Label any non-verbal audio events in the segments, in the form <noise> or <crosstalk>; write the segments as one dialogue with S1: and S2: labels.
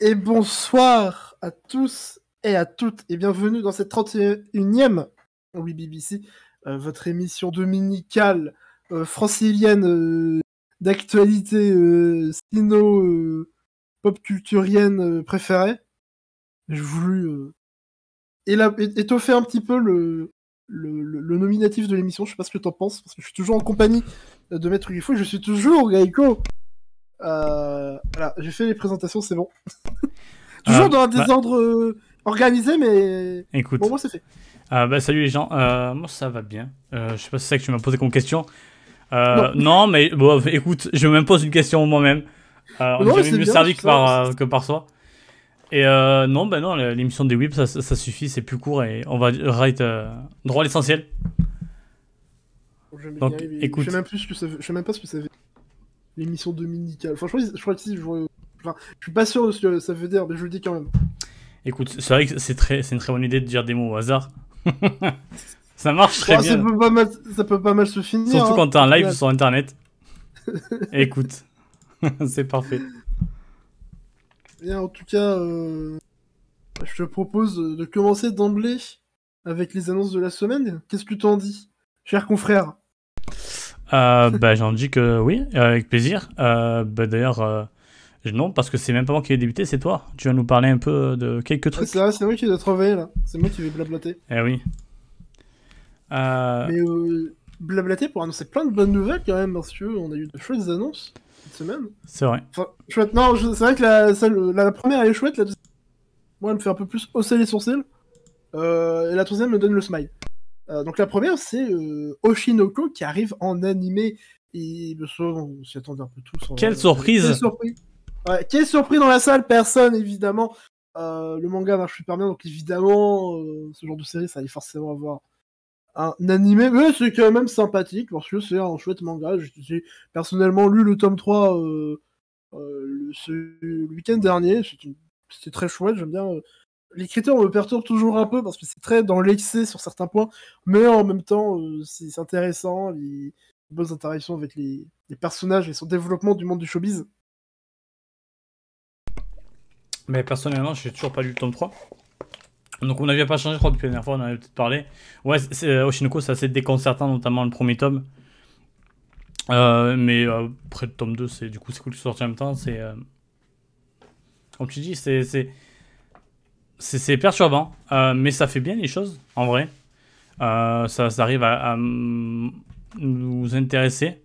S1: Et bonsoir à tous et à toutes et bienvenue dans cette 31e Oui BBC, euh, votre émission dominicale euh, francilienne euh, d'actualité euh, sino euh, pop culturienne préférée. J'ai voulu étoffer un petit peu le, nominatif de l'émission. Je sais pas ce que t'en penses parce que je suis toujours en compagnie de Maître Grifo et je suis toujours Gaïko. Euh, voilà, j'ai fait les présentations, c'est bon. <laughs> toujours
S2: Euh,
S1: dans un
S2: bah-
S1: désordre euh, organisé, mais
S2: Écoute,
S1: pour moi c'est fait.
S2: euh, bah, salut les gens, moi ça va bien. Je sais pas si c'est ça que tu m'as posé comme question. Non. mais bon, écoute, je m'impose une question moi-même. On
S1: Non,
S2: est mieux
S1: bien,
S2: servi que par, que par soi. Et non, bah non, l'émission des whips, ça, suffit, c'est plus court et on va right, droit à l'essentiel.
S1: Je
S2: Donc, écoute.
S1: Je sais même plus ce que ça veut- Je sais même pas ce que ça veut. L'émission dominicale. Franchement, je crois que si, je, enfin, je suis pas sûr de ce que ça veut dire, mais je le dis quand même.
S2: Écoute, c'est vrai que c'est très, c'est une très bonne idée de dire des mots au hasard. <laughs> ça marche très
S1: Oh, ça,
S2: bien.
S1: peut pas mal, ça peut pas mal se finir.
S2: Surtout
S1: hein.
S2: quand t'es en live sur internet. <laughs> Écoute, <laughs> c'est parfait.
S1: Bien, en tout cas, euh, je te propose de commencer d'emblée avec les annonces de la semaine. Qu'est-ce que t'en dis, cher confrère?
S2: Bah, j'en dis que oui, euh, avec plaisir. Euh, bah, D'ailleurs, euh, non, parce que c'est même pas moi qui ai débuté, c'est toi. Tu vas nous parler un peu de quelques
S1: Ah,
S2: trucs.
S1: C'est vrai, c'est moi qui dois travailler là. C'est moi qui vais blablater.
S2: eh oui. Euh,
S1: Mais euh, blablater pour annoncer plein de bonnes nouvelles quand même, parce que on a eu de chouettes annonces cette semaine.
S2: c'est vrai.
S1: Enfin, chouette. Non, je- c'est vrai que la, celle- la, la première elle est chouette, la deuxième, moi elle me fait un peu plus hausser les sourcils. Euh, et la troisième me donne le smile. Euh, donc la première c'est euh, Oshinoko qui arrive en animé. Et on s'y attendait un peu tous. en
S2: Quelle surprise
S1: Quelle surprise ouais, Quelle surprise dans la salle Personne évidemment. Euh, le manga marche super bien, donc évidemment, ce genre de série, ça allait forcément avoir un animé. Mais c'est quand même sympathique, parce que c'est un chouette manga. J'ai personnellement lu le tome 3 euh, euh, le, ce- le week-end dernier. C'était c'était très chouette, j'aime bien. euh, L'écriture me perturbe toujours un peu, parce que c'est très dans l'excès sur certains points, mais en même temps, euh, c'est intéressant, les, bonnes interactions avec les, personnages et son développement du monde du showbiz.
S2: Mais personnellement, j'ai toujours pas lu le tome 3. Donc, on n'avait pas changé, je crois, depuis la dernière fois, on en avait peut-être parlé. Ouais, c'est- Oshinoko, c'est assez déconcertant, notamment le premier tome. Euh, mais euh, après le tome 2, c'est, du coup, c'est cool que ce sorte en même temps. Euh, Comme tu dis, c'est. C'est... Perturbant, euh, mais ça fait bien les choses, en vrai. Euh, ça, ça arrive à, nous intéresser.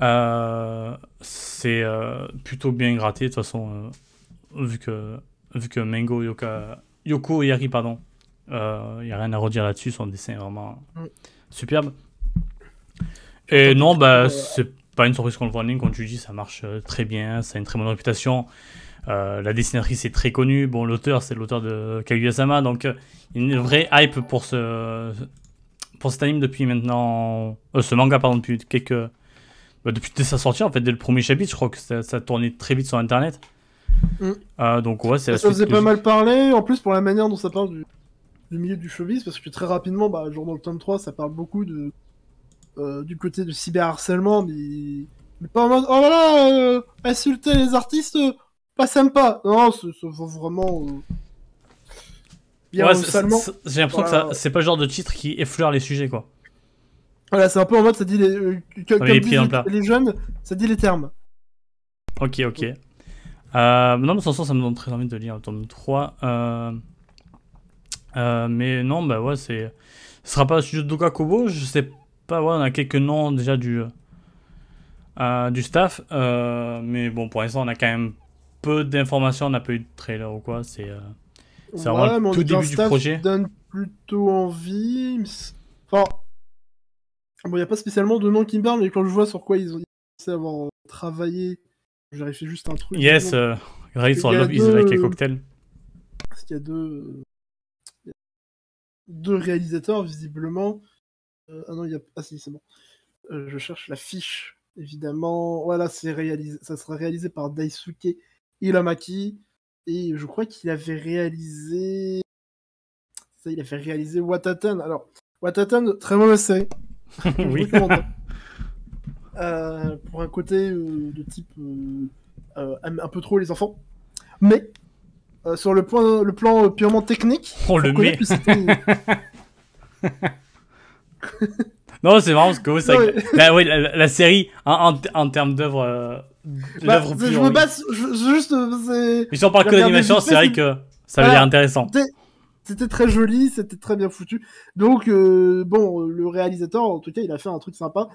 S2: Euh, c'est plutôt bien gratté, de toute façon, vu, que, vu que Mango Yoka, Yoko Yari, pardon, il n'y a rien à redire là-dessus, son dessin est vraiment
S1: Mm.
S2: superbe. Et non, bah, c'est pas une surprise qu'on le voit en ligne, comme tu dis, ça marche très bien, ça a une très bonne réputation. Euh, la dessinatrice est très connue. Bon, l'auteur, c'est l'auteur de Kaguya-sama, donc euh, une vraie hype pour ce pour cet anime depuis maintenant, euh, ce manga pardon depuis quelques bah, depuis dès sa sortie en fait dès le premier chapitre, je crois que ça, ça tournait très vite sur internet.
S1: Mm.
S2: Euh, donc ouais, c'est
S1: Ça faisait pas mal parler, en plus pour la manière dont ça parle du, du milieu du showbiz, parce que très rapidement, bah, genre dans le tome 3, ça parle beaucoup de, du côté du cyberharcèlement, mais, mais pas en mode oh là là, insulter les artistes, pas sympa. Non, ça ça vraiment euh, bien
S2: Ouais, c'est-
S1: salement.
S2: c'est- j'ai l'impression
S1: Voilà.
S2: que ça- c'est pas le genre de titre qui effleure les sujets quoi.
S1: Voilà, c'est un peu en mode ça dit les, euh, comme
S2: les
S1: disent les, jeunes, ça dit les termes.
S2: Ok, ok. Euh, non, mais toute façon, ça me donne très envie de lire le tome 3. Euh, euh, mais non, bah ouais, c'est. Ce sera pas le studio de Doka Kobo, je sais pas, ouais, on a quelques noms déjà du, du staff. mais bon, pour l'instant, on a quand même peu d'informations, on n'a pas eu de trailer ou quoi. C'est. euh, C'est vraiment le
S1: on
S2: tout début du projet.
S1: qui donne plutôt envie. Enfin, bon, il n'y a pas spécialement de nom qui me parle, mais quand je vois sur quoi ils ont pensé avoir euh, travaillé, vérifie juste un truc.
S2: Yes, euh,
S1: y a
S2: Love is
S1: deux-
S2: Like a Cocktail.
S1: Parce qu'il y a deux, euh, il y a deux réalisateurs, visiblement. Euh, ah non, il y a. Ah si, c'est bon. Euh, je cherche la fiche, évidemment. Voilà, c'est réalisé... ça sera réalisé par Daisuke Ilamaki. Et je crois qu'il avait réalisé. Ça, il avait réalisé Watatan. Alors, Watatan, très mauvaise série. <laughs>
S2: Oui. <laughs>
S1: Euh, pour un côté euh, de type euh, un peu trop les enfants. Mais sur le, point, le plan purement technique,
S2: On le met. <laughs> Non, c'est marrant parce que la, ouais, la, la série, en, en, en termes d'œuvre.
S1: Bah, je me base, je, juste,
S2: Mais si on parle que d'animation, c'est vrai que ça
S1: Voilà.
S2: l'air intéressant.
S1: c'était très joli, c'était très bien foutu. Donc, euh, bon, le réalisateur, en tout cas, il a fait un truc sympa.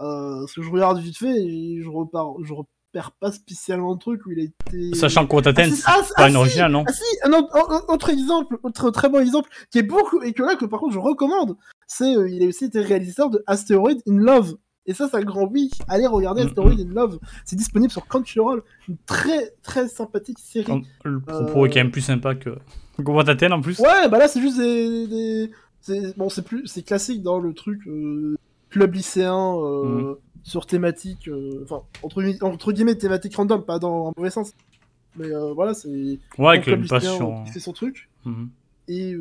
S1: Euh, parce que je regarde vite fait et je repars, je repère pas spécialement le truc où il a été.
S2: Sachant que Wataten,
S1: Ah,
S2: c'est
S1: ah,
S2: pas
S1: ah,
S2: une originale, non
S1: Ah si, un autre, autre exemple, autre très bon exemple, qui est beaucoup, et que là, que par contre je recommande, c'est, euh, il a aussi été réalisateur de Asteroid in Love. Et ça, c'est un grand oui. Allez regarder Asteroid in Love. C'est disponible sur Crunchyroll. Une très, très sympathique série.
S2: Le propos est quand même plus sympa que, <laughs> Wataten en plus.
S1: Ouais, bah là, c'est juste des. des- c'est- Bon, c'est plus, c'est classique dans le truc euh, club lycéen euh, sur thématique, euh, enfin entre, entre guillemets thématique random, pas dans un mauvais sens. Mais voilà, c'est
S2: Ouais, avec
S1: club
S2: une
S1: lycéen
S2: passion.
S1: fait son truc.
S2: Mhm.
S1: Et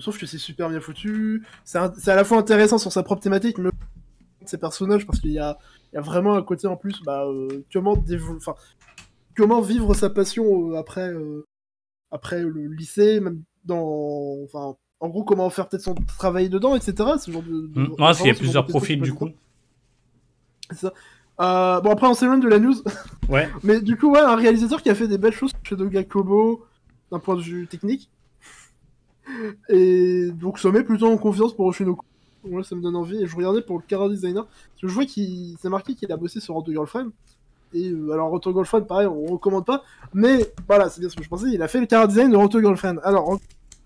S1: sauf que c'est super bien foutu. C'est un- c'est à la fois intéressant sur sa propre thématique, mais ses personnages parce qu'il y a, il y a vraiment un côté en plus, bah, euh, comment enfin, comment vivre sa passion euh, après, euh, après le lycée, même dans, enfin, en gros, comment faire peut-être son travail dedans, etc. Ce genre de. de- de-
S2: Ouais, qu'il y a plusieurs
S1: de
S2: profils du coup.
S1: être- C'est ça. Euh, bon après on s'éloigne de la news, <laughs>
S2: Ouais.
S1: mais du coup ouais un réalisateur qui a fait des belles choses chez Doga Kobo d'un point de vue technique. Et donc ça met plutôt en confiance pour Oshinoko. Ouais, ça me donne envie. Et je regardais pour le Kara Designer. Parce que je vois qu'il s'est marqué qu'il a bossé sur Roto Girlfriend. Et euh, alors Roto Girlfriend, pareil, on recommande pas. Mais voilà, c'est bien ce que je pensais. Il a fait le Kara Design de Roto Girlfriend. Alors,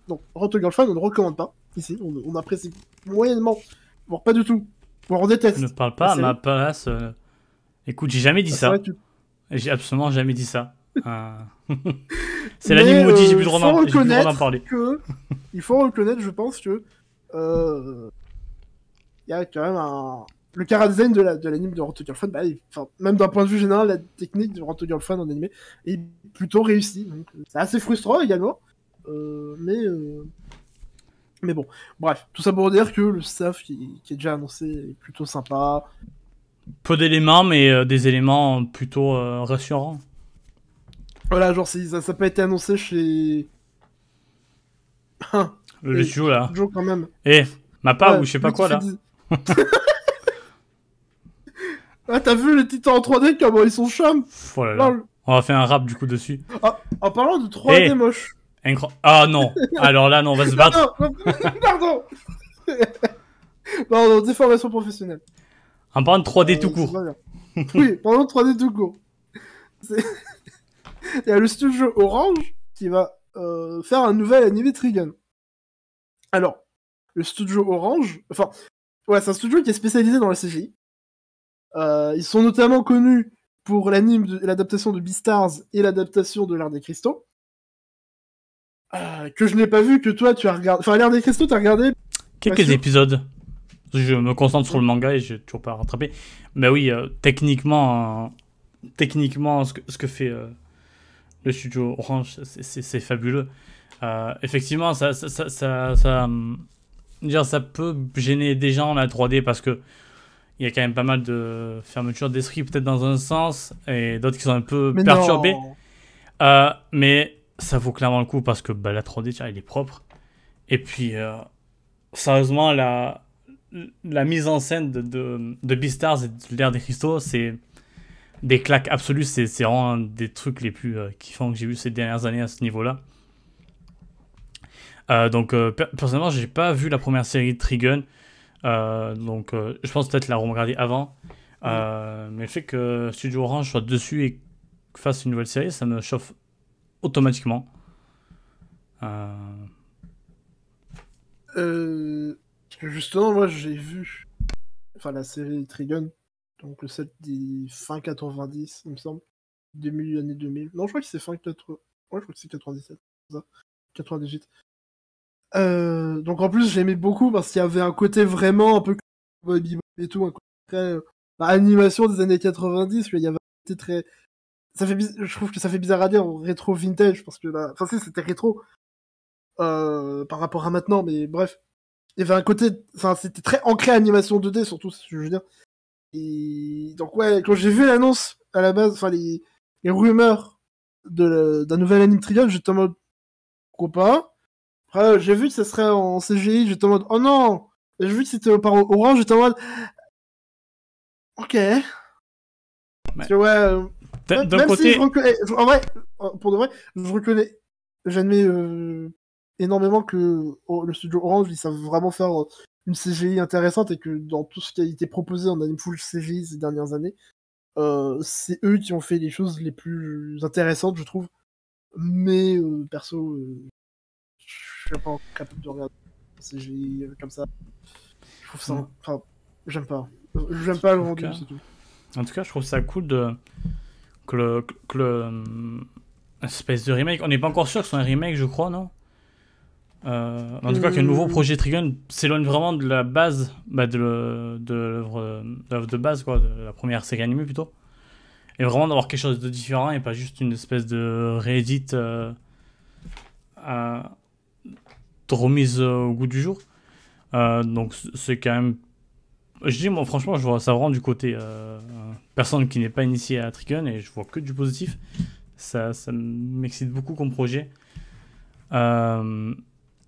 S1: non, Roto Girlfriend, on ne recommande pas. Ici, on, on apprécie moyennement. Voire pas du tout. Voire on déteste.
S2: Ne parle pas à ma place. euh. Écoute, j'ai jamais dit ça.
S1: tu-
S2: J'ai absolument jamais dit ça. Euh, <laughs> c'est l'anime maudit, j'ai
S1: euh,
S2: plus le droit
S1: faut
S2: d'en j'ai plus le droit d'en parler.
S1: que il faut reconnaître, je pense que euh, il y a quand même un le cara design de la de l'anime de Roto bah, il- enfin, même d'un point de vue général, la technique de Roto Girlfriend en animé est plutôt réussie. Euh, c'est assez frustrant également, euh, mais euh, mais bon, bref, tout ça pour dire que le staff qui, qui est déjà annoncé est plutôt sympa.
S2: Peu d'éléments, mais euh, des éléments plutôt rassurants.
S1: Voilà, genre ça, ça peut être annoncé chez <laughs>
S2: Le
S1: Et-
S2: studio là.
S1: Joe quand même.
S2: Eh, ma part
S1: Ouais,
S2: ou je sais pas quoi là. <laughs>
S1: ah, t'as vu les titans en 3D, comment ils sont chums
S2: Oh là là.
S1: Lol.
S2: On va faire un rap du coup dessus.
S1: En parlant de 3D
S2: Eh.
S1: moche.
S2: Incro- Ah non. Alors là, non, on va se <laughs> battre.
S1: Non, non, pardon Pardon, déformation professionnelle.
S2: En parlant de 3D
S1: Euh,
S2: tout court. <laughs>
S1: oui, parlons de 3D tout court. Il y a le studio Orange qui va euh, faire un nouvel animé Trigun. Alors, le studio Orange, enfin, ouais, c'est un studio qui est spécialisé dans la CGI. Euh, ils sont notamment connus pour l'anime, de- l'adaptation de Beastars et l'adaptation de l'Art des Cristaux. Euh, que je n'ai pas vu, que toi tu as regardé. Enfin, l'Art des Cristaux, t'as regardé
S2: Quelques épisodes. Je me concentre sur le manga et j'ai toujours pas rattrapé. Mais oui, euh, techniquement, techniquement, ce que, ce que fait le studio Orange, c'est- c'est c'est fabuleux. Effectivement, ça, ça, ça, ça, ça, hum, dire, ça peut gêner des gens la 3D parce que il y a quand même pas mal de fermetures d'esprit peut-être dans un sens et d'autres qui sont un peu
S1: Mais
S2: perturbés. Euh, mais ça vaut clairement le coup parce que bah, la 3D, tiens, elle est propre. Et puis, euh, sérieusement, la, la mise en scène de, de, de Beastars et de l'ère des cristaux, c'est des claques absolues. C'est c'est vraiment un des trucs les plus euh, kiffants que j'ai vu ces dernières années à ce niveau-là. Euh, donc, euh, per- personnellement, j'ai pas vu la première série de Trigun. Euh, donc, euh, je pense peut-être la regarder avant. Euh, Mais le fait que Studio Orange soit dessus et fasse une nouvelle série, ça me chauffe automatiquement. Euh,
S1: Euh, parce que justement, moi j'ai vu enfin, la série Trigun, donc le set des fin 90, il me semble, début année 2000. Non, je crois que c'est fin 80. Ouais, je crois que c'est 97, c'est ça. 98. Euh, donc en plus, j'aimais beaucoup parce qu'il y avait un côté vraiment un peu et tout, un côté très euh, bah, animation des années 90, où il y avait un côté très. Ça fait biz- Je trouve que ça fait bizarre à dire, rétro vintage, parce que là. Enfin, si, c'était rétro euh, par rapport à maintenant, mais bref. Il y avait un côté. Enfin, c'était très ancré animation 2D, surtout, je veux dire. Et donc, ouais, quand j'ai vu l'annonce à la base, enfin, les, rumeurs de d'un nouvel anime Trigun, j'étais en mode pourquoi pas? Après, j'ai vu que ça serait en CGI, j'étais en mode oh non. J'ai vu que c'était par Orange, j'étais en mode ok. Parce que ouais. euh,
S2: D'un
S1: même si je reconnais, en vrai, pour de vrai, je reconnais, j'admets euh, énormément que oh, le studio Orange, ils savent vraiment faire euh, une CGI intéressante et que dans tout ce qui a été proposé en anime full CGI ces dernières années, euh, c'est eux qui ont fait les choses les plus intéressantes, je trouve. Mais euh, perso, euh, suis pas capable de regarder CGI euh, comme ça. Je trouve ça,
S2: Mm.
S1: enfin, j'aime pas. J'aime pas le rendu,
S2: cas.
S1: c'est tout.
S2: En tout cas, je trouve ça cool de... que le, que le hum, espèce de remake. On n'est pas encore sûr que ce soit un remake, je crois, non? Euh, En tout cas, que le nouveau
S1: Euh.
S2: projet Trigun s'éloigne vraiment de la base, bah, de l'œuvre de, de base, quoi, de la première série animée plutôt. Et vraiment d'avoir quelque chose de différent et pas juste une espèce de réédite euh, à- remise au goût du jour. Euh, donc c'est quand même je dis, moi, franchement, je vois ça vraiment du côté euh, personne qui n'est pas initiée à Trigun et je vois que du positif. Ça, ça m'excite beaucoup comme projet. Euh,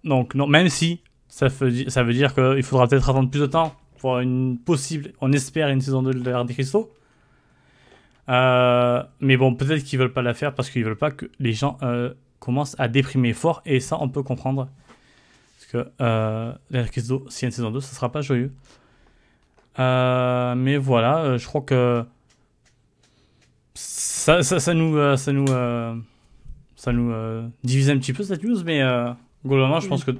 S2: donc, non, même si ça veut, dire qu'il faudra peut-être attendre plus de temps pour une possible, on espère, une saison 2 de l'ère des cristaux. Euh, mais bon, peut-être qu'ils veulent pas la faire parce qu'ils veulent pas que les gens euh, commencent à déprimer fort et ça, on peut comprendre. Que euh, y a une saison 2, ça sera pas joyeux. Euh, mais voilà, euh, je crois que ça, ça, ça nous, ça nous, euh, ça nous divise un petit peu cette news, mais globalement, je pense que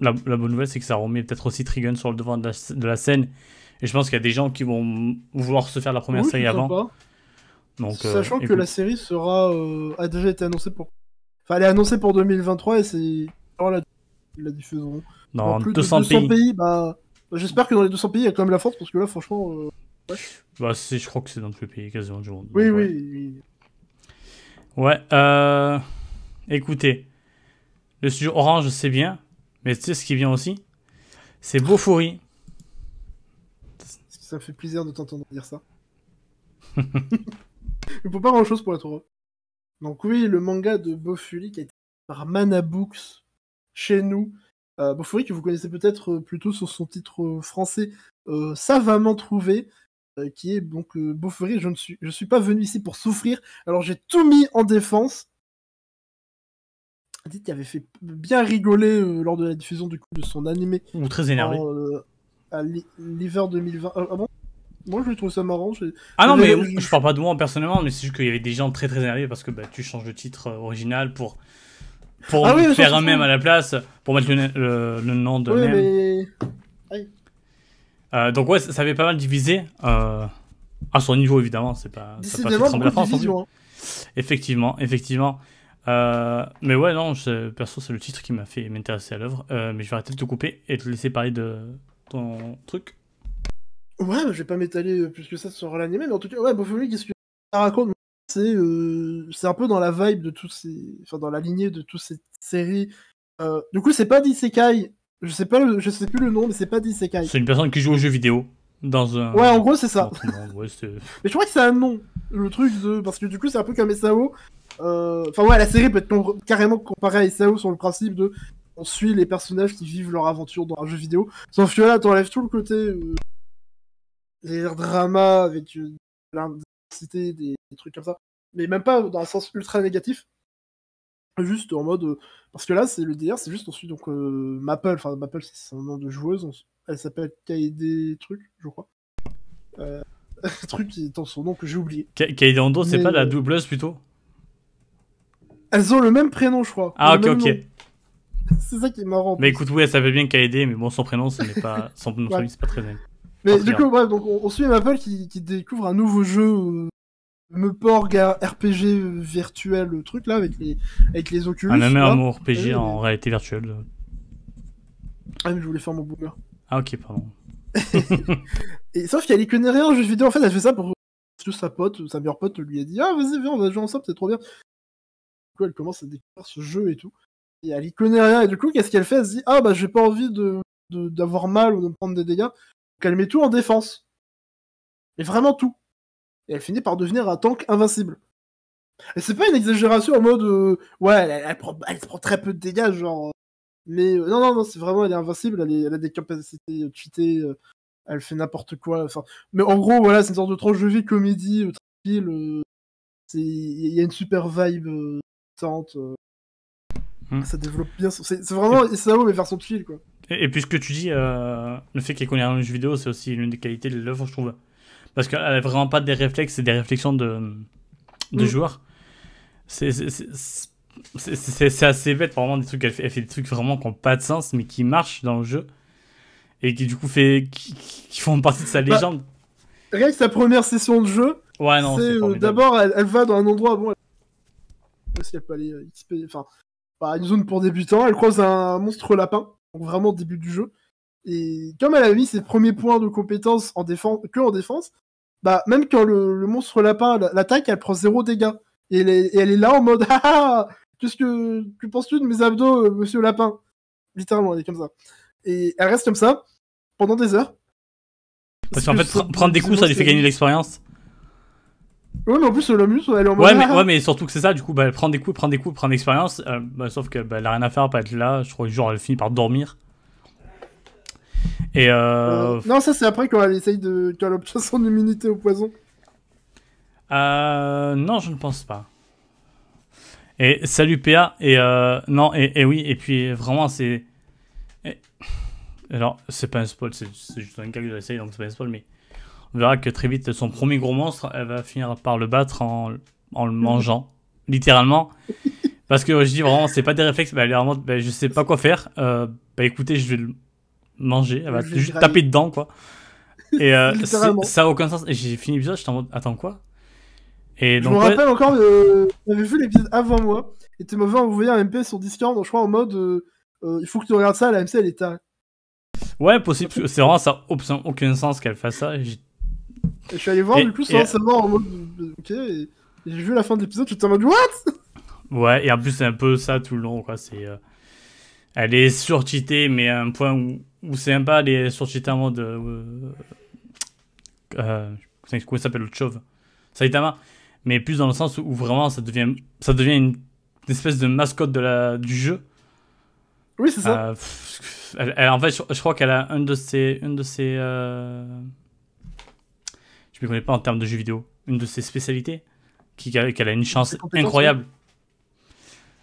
S2: la, la bonne nouvelle, c'est que ça remet peut-être aussi Trigun sur le devant de la, de la scène. Et je pense qu'il y a des gens qui vont vouloir se faire la première
S1: Oui,
S2: série avant.
S1: pas.
S2: Donc, euh,
S1: Sachant que la série sera euh, a déjà été annoncée pour. Enfin, elle est annoncée pour 2023 et c'est. La, la diffuseront.
S2: dans
S1: plus
S2: 200,
S1: de 200
S2: pays,
S1: pays, bah. J'espère que dans les 200 pays, il y a quand même la France parce que là, franchement. euh,
S2: Bah, c'est- je crois que c'est dans tous les pays quasiment du monde.
S1: Oui,
S2: Donc, ouais.
S1: oui, oui.
S2: Ouais, euh... écoutez, le studio Orange, c'est bien, mais tu sais ce qui vient aussi? C'est Beaufoury.
S1: Ça fait plaisir de t'entendre dire ça. <laughs> Il faut pas grand chose pour être heureux. Donc, oui, le manga de Bofuri qui a été par Mana Books chez nous. Euh, Bofuri que vous connaissez peut-être euh, plutôt sur son titre euh, français euh, savamment trouvé, euh, qui est donc euh. Je ne suis, je suis pas venu ici pour souffrir, alors j'ai tout mis en défense. Dit qu'il avait fait bien rigoler lors de la diffusion du coup de son animé
S2: Ou très énervé.
S1: en, à l'hi- l'hiver 2020. Ah, bon? Moi, je trouve ça marrant.
S2: ah non, mais je parle pas de moi personnellement, mais c'est juste qu'il y avait des gens très très énervés parce que bah, tu changes le titre original pour, pour
S1: Ah oui,
S2: faire un même
S1: trouve.
S2: à la place, pour mettre le, le- le nom de
S1: Oui, mais.
S2: Euh, donc ouais, ça, avait pas mal divisé. Euh, à son niveau évidemment, c'est pas.
S1: Décidément,
S2: la France
S1: division. hein.
S2: Effectivement, effectivement. Euh, mais ouais, non, je- perso, c'est le titre qui m'a fait m'intéresser à l'œuvre. Mais je vais arrêter de te couper et te laisser parler de ton truc.
S1: Ouais, bah, je vais pas m'étaler plus que ça sur l'anime, mais en tout cas, ouais, Bofuri, qu'est-ce que ça raconte? C'est euh, c'est un peu dans la vibe de tous ces. Enfin, dans la lignée de toutes ces séries. Euh, du coup, c'est pas d'Isekai. Je sais pas, le- je sais plus le nom, mais c'est pas d'Isekai.
S2: C'est une personne qui joue aux jeux vidéo dans un.
S1: Ouais, en gros, c'est ça. <laughs> Mais je crois que c'est un nom, le truc de. Parce que du coup, c'est un peu comme SAO. Euh, Enfin, ouais, la série peut être com- carrément comparée à SAO sur le principe de. On suit les personnages qui vivent leur aventure dans un jeu vidéo. Sauf que là, t'enlèves tout le côté. Euh, les dramas avec l'intensité, des, des trucs comme ça. Mais même pas dans un sens ultra négatif. Juste en mode. euh, parce que là, c'est le délire, c'est juste on suit donc euh, Maple. Enfin, Maple, c'est son nom de joueuse. on elle s'appelle Kaede Truc, je crois. Euh, <laughs> truc qui est son nom que j'ai oublié.
S2: Kaede Ando, c'est pas la doubleuse plutôt?
S1: Elles ont le même prénom, je crois.
S2: Ah, ok, ok.
S1: nom. <laughs> C'est ça qui est marrant.
S2: Mais écoute, oui, elle s'appelle bien Kaede, mais bon, son prénom, ce n'est pas. <laughs> Son nom
S1: Ouais.
S2: c'est pas très bien.
S1: Mais du
S2: très
S1: coup, bref, donc on, on suit Maple qui, qui découvre un nouveau jeu euh, Meporg RPG euh, virtuel, le truc là, avec les, avec les Oculus.
S2: Un même
S1: là.
S2: amour PG
S1: Oui,
S2: en réalité virtuelle.
S1: Ah, mais je voulais faire mon boomer.
S2: Ah, ok, pardon. <laughs>
S1: Et sauf qu'elle y connaît rien en jeu vidéo. En fait, elle fait ça pour juste sa pote, sa meilleure pote lui a dit Ah, vas-y, viens, on va jouer ensemble, c'est trop bien. Du coup, elle commence à découvrir ce jeu et tout. Et elle y connaît rien. Et du coup, qu'est-ce qu'elle fait? Elle se dit Ah, bah, j'ai pas envie de de- d'avoir mal ou de me prendre des dégâts. Donc, elle met tout en défense. Et vraiment tout. Et elle finit par devenir un tank invincible. Et c'est pas une exagération en mode euh, ouais, elle, elle prend, elle prend très peu de dégâts, genre. Mais euh, non, non, non, c'est vraiment, elle est invincible, elle, est- a des capacités euh, cheatées, euh, elle fait n'importe quoi. Enfin, mais en gros, voilà, c'est une sorte de tranche de vie comédie euh, tranquille. euh, il y a une super vibe euh, tente. euh,
S2: Hmm.
S1: Ça développe bien. son- C'est, vraiment SAO mais version chill quoi.
S2: Et, et puis ce que tu dis, euh, le fait qu'elle connaît un jeu vidéo, c'est aussi l'une des qualités de l'œuvre, je trouve. Parce qu'elle a vraiment pas des réflexes et des réflexions de, de
S1: Mm.
S2: joueurs. C'est c'est- c'est- c'est- c'est- c'est assez bête, vraiment, des trucs. Elle fait, elle fait des trucs vraiment qui n'ont pas de sens, mais qui marchent dans le jeu. Et qui, du coup, fait, qui, qui font partie de sa
S1: Bah,
S2: légende.
S1: Rien que sa première session de jeu,
S2: ouais, non,
S1: c'est
S2: c'est
S1: euh, d'abord elle, elle va dans un endroit bon. Elle... Si elle peut aller euh, XP, enfin, bah, une zone pour débutants. Elle croise un monstre lapin, donc vraiment début du jeu. Et comme elle a mis ses premiers points de compétence en défense, que en défense, bah même quand le, le monstre lapin l'attaque, elle prend zéro dégâts. Et elle est, et elle est là en mode <laughs> ah ah, qu'est-ce que que penses-tu de mes abdos, euh, Monsieur Lapin? Littéralement, elle est comme ça. Et elle reste comme ça pendant des heures.
S2: Parce qu'en fait, pr- prendre des coups, ça lui fait gagner de l'expérience.
S1: Ouais, mais en plus, elle amuse, elle est en mode
S2: Ouais, mais,
S1: ah,
S2: ouais, mais surtout que c'est ça, du coup, bah, elle prend des coups, prend des coups, prend de l'expérience. euh, bah, sauf que bah, elle a rien à faire, pas être là. Je crois que genre, elle finit par dormir. Et euh,
S1: Euh, non, ça c'est après quand elle essaye de. quand elle obtient son immunité au poison.
S2: Euh, non, je ne pense pas. Et salut PA. Et euh, non, et, et oui, et puis vraiment, c'est. et- Alors, c'est pas un spoil, c'est juste un de la série, donc c'est pas un spoil, mais on verra que très vite, son premier gros monstre, elle va finir par le battre en, en le mangeant, <laughs> littéralement. Parce que je dis vraiment, c'est pas des réflexes, bah, elle est vraiment, bah, je sais pas quoi faire. Euh, bah écoutez, je vais le manger, elle va
S1: Je
S2: juste taper dedans, quoi. Et euh, <laughs> ça a aucun sens. Et j'ai fini l'épisode, j'étais en mode, attends quoi? Et
S1: Je
S2: donc,
S1: me
S2: ouais,
S1: rappelle encore, euh, t'avais vu l'épisode avant moi, et tu m'avais envoyé un MP sur Discord, je crois en mode euh, euh, il faut que tu regardes ça, la MC elle est tarée.
S2: ouais, possible, parce que c'est vraiment, ça n'a aucun, aucun sens qu'elle fasse ça. et j'ai-
S1: Et je suis allé voir
S2: Et-
S1: du coup sans savoir en mode ok, j'ai vu la fin de l'épisode, j'étais en mode what?
S2: Ouais, et en plus, c'est un peu ça tout le long, quoi. C'est. euh, Elle est surcheatée, mais à un point où, où c'est pas, elle est surcheatée en mode. Euh, euh, comment il s'appelle l'autre chauve Saitama. Mais plus dans le sens où vraiment ça devient, ça devient une, une espèce de mascotte de la, du jeu.
S1: Oui, c'est ça.
S2: Euh, pff, elle- elle- en fait, je, je crois qu'elle a un de ses, une de ses, euh, je me connais pas en termes de jeux vidéo, une de ses spécialités, qu'elle a une chance incroyable.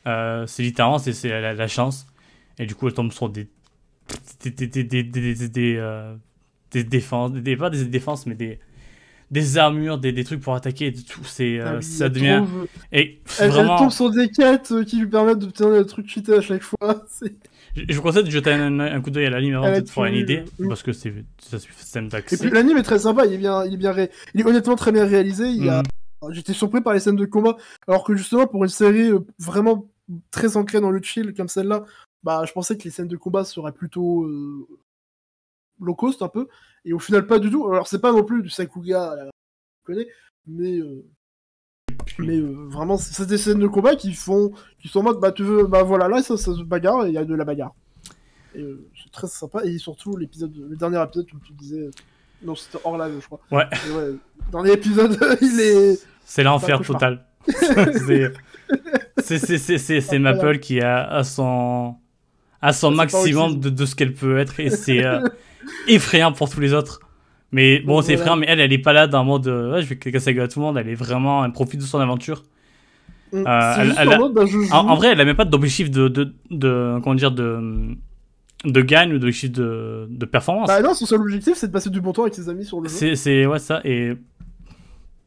S2: Euh, c'est littéralement c'est la, la chance, et du coup elle tombe sur des des des des des, des, euh, des défenses, des, pas des défenses mais des des armures, des, des trucs pour attaquer, et tout. C'est
S1: Ah
S2: euh,
S1: oui,
S2: ça devient
S1: trouve-
S2: et
S1: Elle, elle
S2: vraiment.
S1: tombe sur des quêtes euh, qui lui permettent d'obtenir des trucs cheatés à chaque fois. <laughs>
S2: Je je vous conseille de jeter un, un coup d'œil à l'anime avant
S1: Elle a
S2: de faire une idée,
S1: oui.
S2: parce que c'est ça c'est système
S1: Et
S2: d'accès.
S1: puis l'anime est très sympa, il est bien, il est bien ré- il est honnêtement très bien réalisé. Il y a...
S2: Mhm.
S1: J'étais surpris par les scènes de combat, alors que justement pour une série vraiment très ancrée dans le chill comme celle-là, bah je pensais que les scènes de combat seraient plutôt euh, low cost un peu, et au final pas du tout. Alors c'est pas non plus du Sakuga, la... on connaît, mais euh, mais euh, vraiment c'est des scènes de combat qui font, qui sont en mode bah tu veux, bah voilà là ça, ça se bagarre et il y a de la bagarre. Euh, c'est très sympa et surtout l'épisode, le dernier épisode comme tu disais, euh, non c'était hors live je crois.
S2: Ouais.
S1: Et ouais, dernier épisode <laughs> il est
S2: C'est l'enfer total. <laughs> c'est c'est c'est c'est c'est c'est Maple qui a à son à son maximum de, de ce qu'elle peut être et c'est euh, <laughs> effrayant pour tous les autres. Mais bon, c'est
S1: voilà.
S2: effrayant, mais elle, elle est pas là dans le mode euh, ouais, je vais casser la gueule à tout le monde. Elle est vraiment, elle profite de son aventure.
S1: Mm,
S2: Euh, elle- elle
S1: en
S2: a-. En, en vrai, elle a même pas d'objectif de, de, de comment dire de de gagne ou d'objectif de, de performance.
S1: Bah non, son seul objectif c'est de passer du bon temps avec ses amis sur le jeu.
S2: C'est, ouais ça et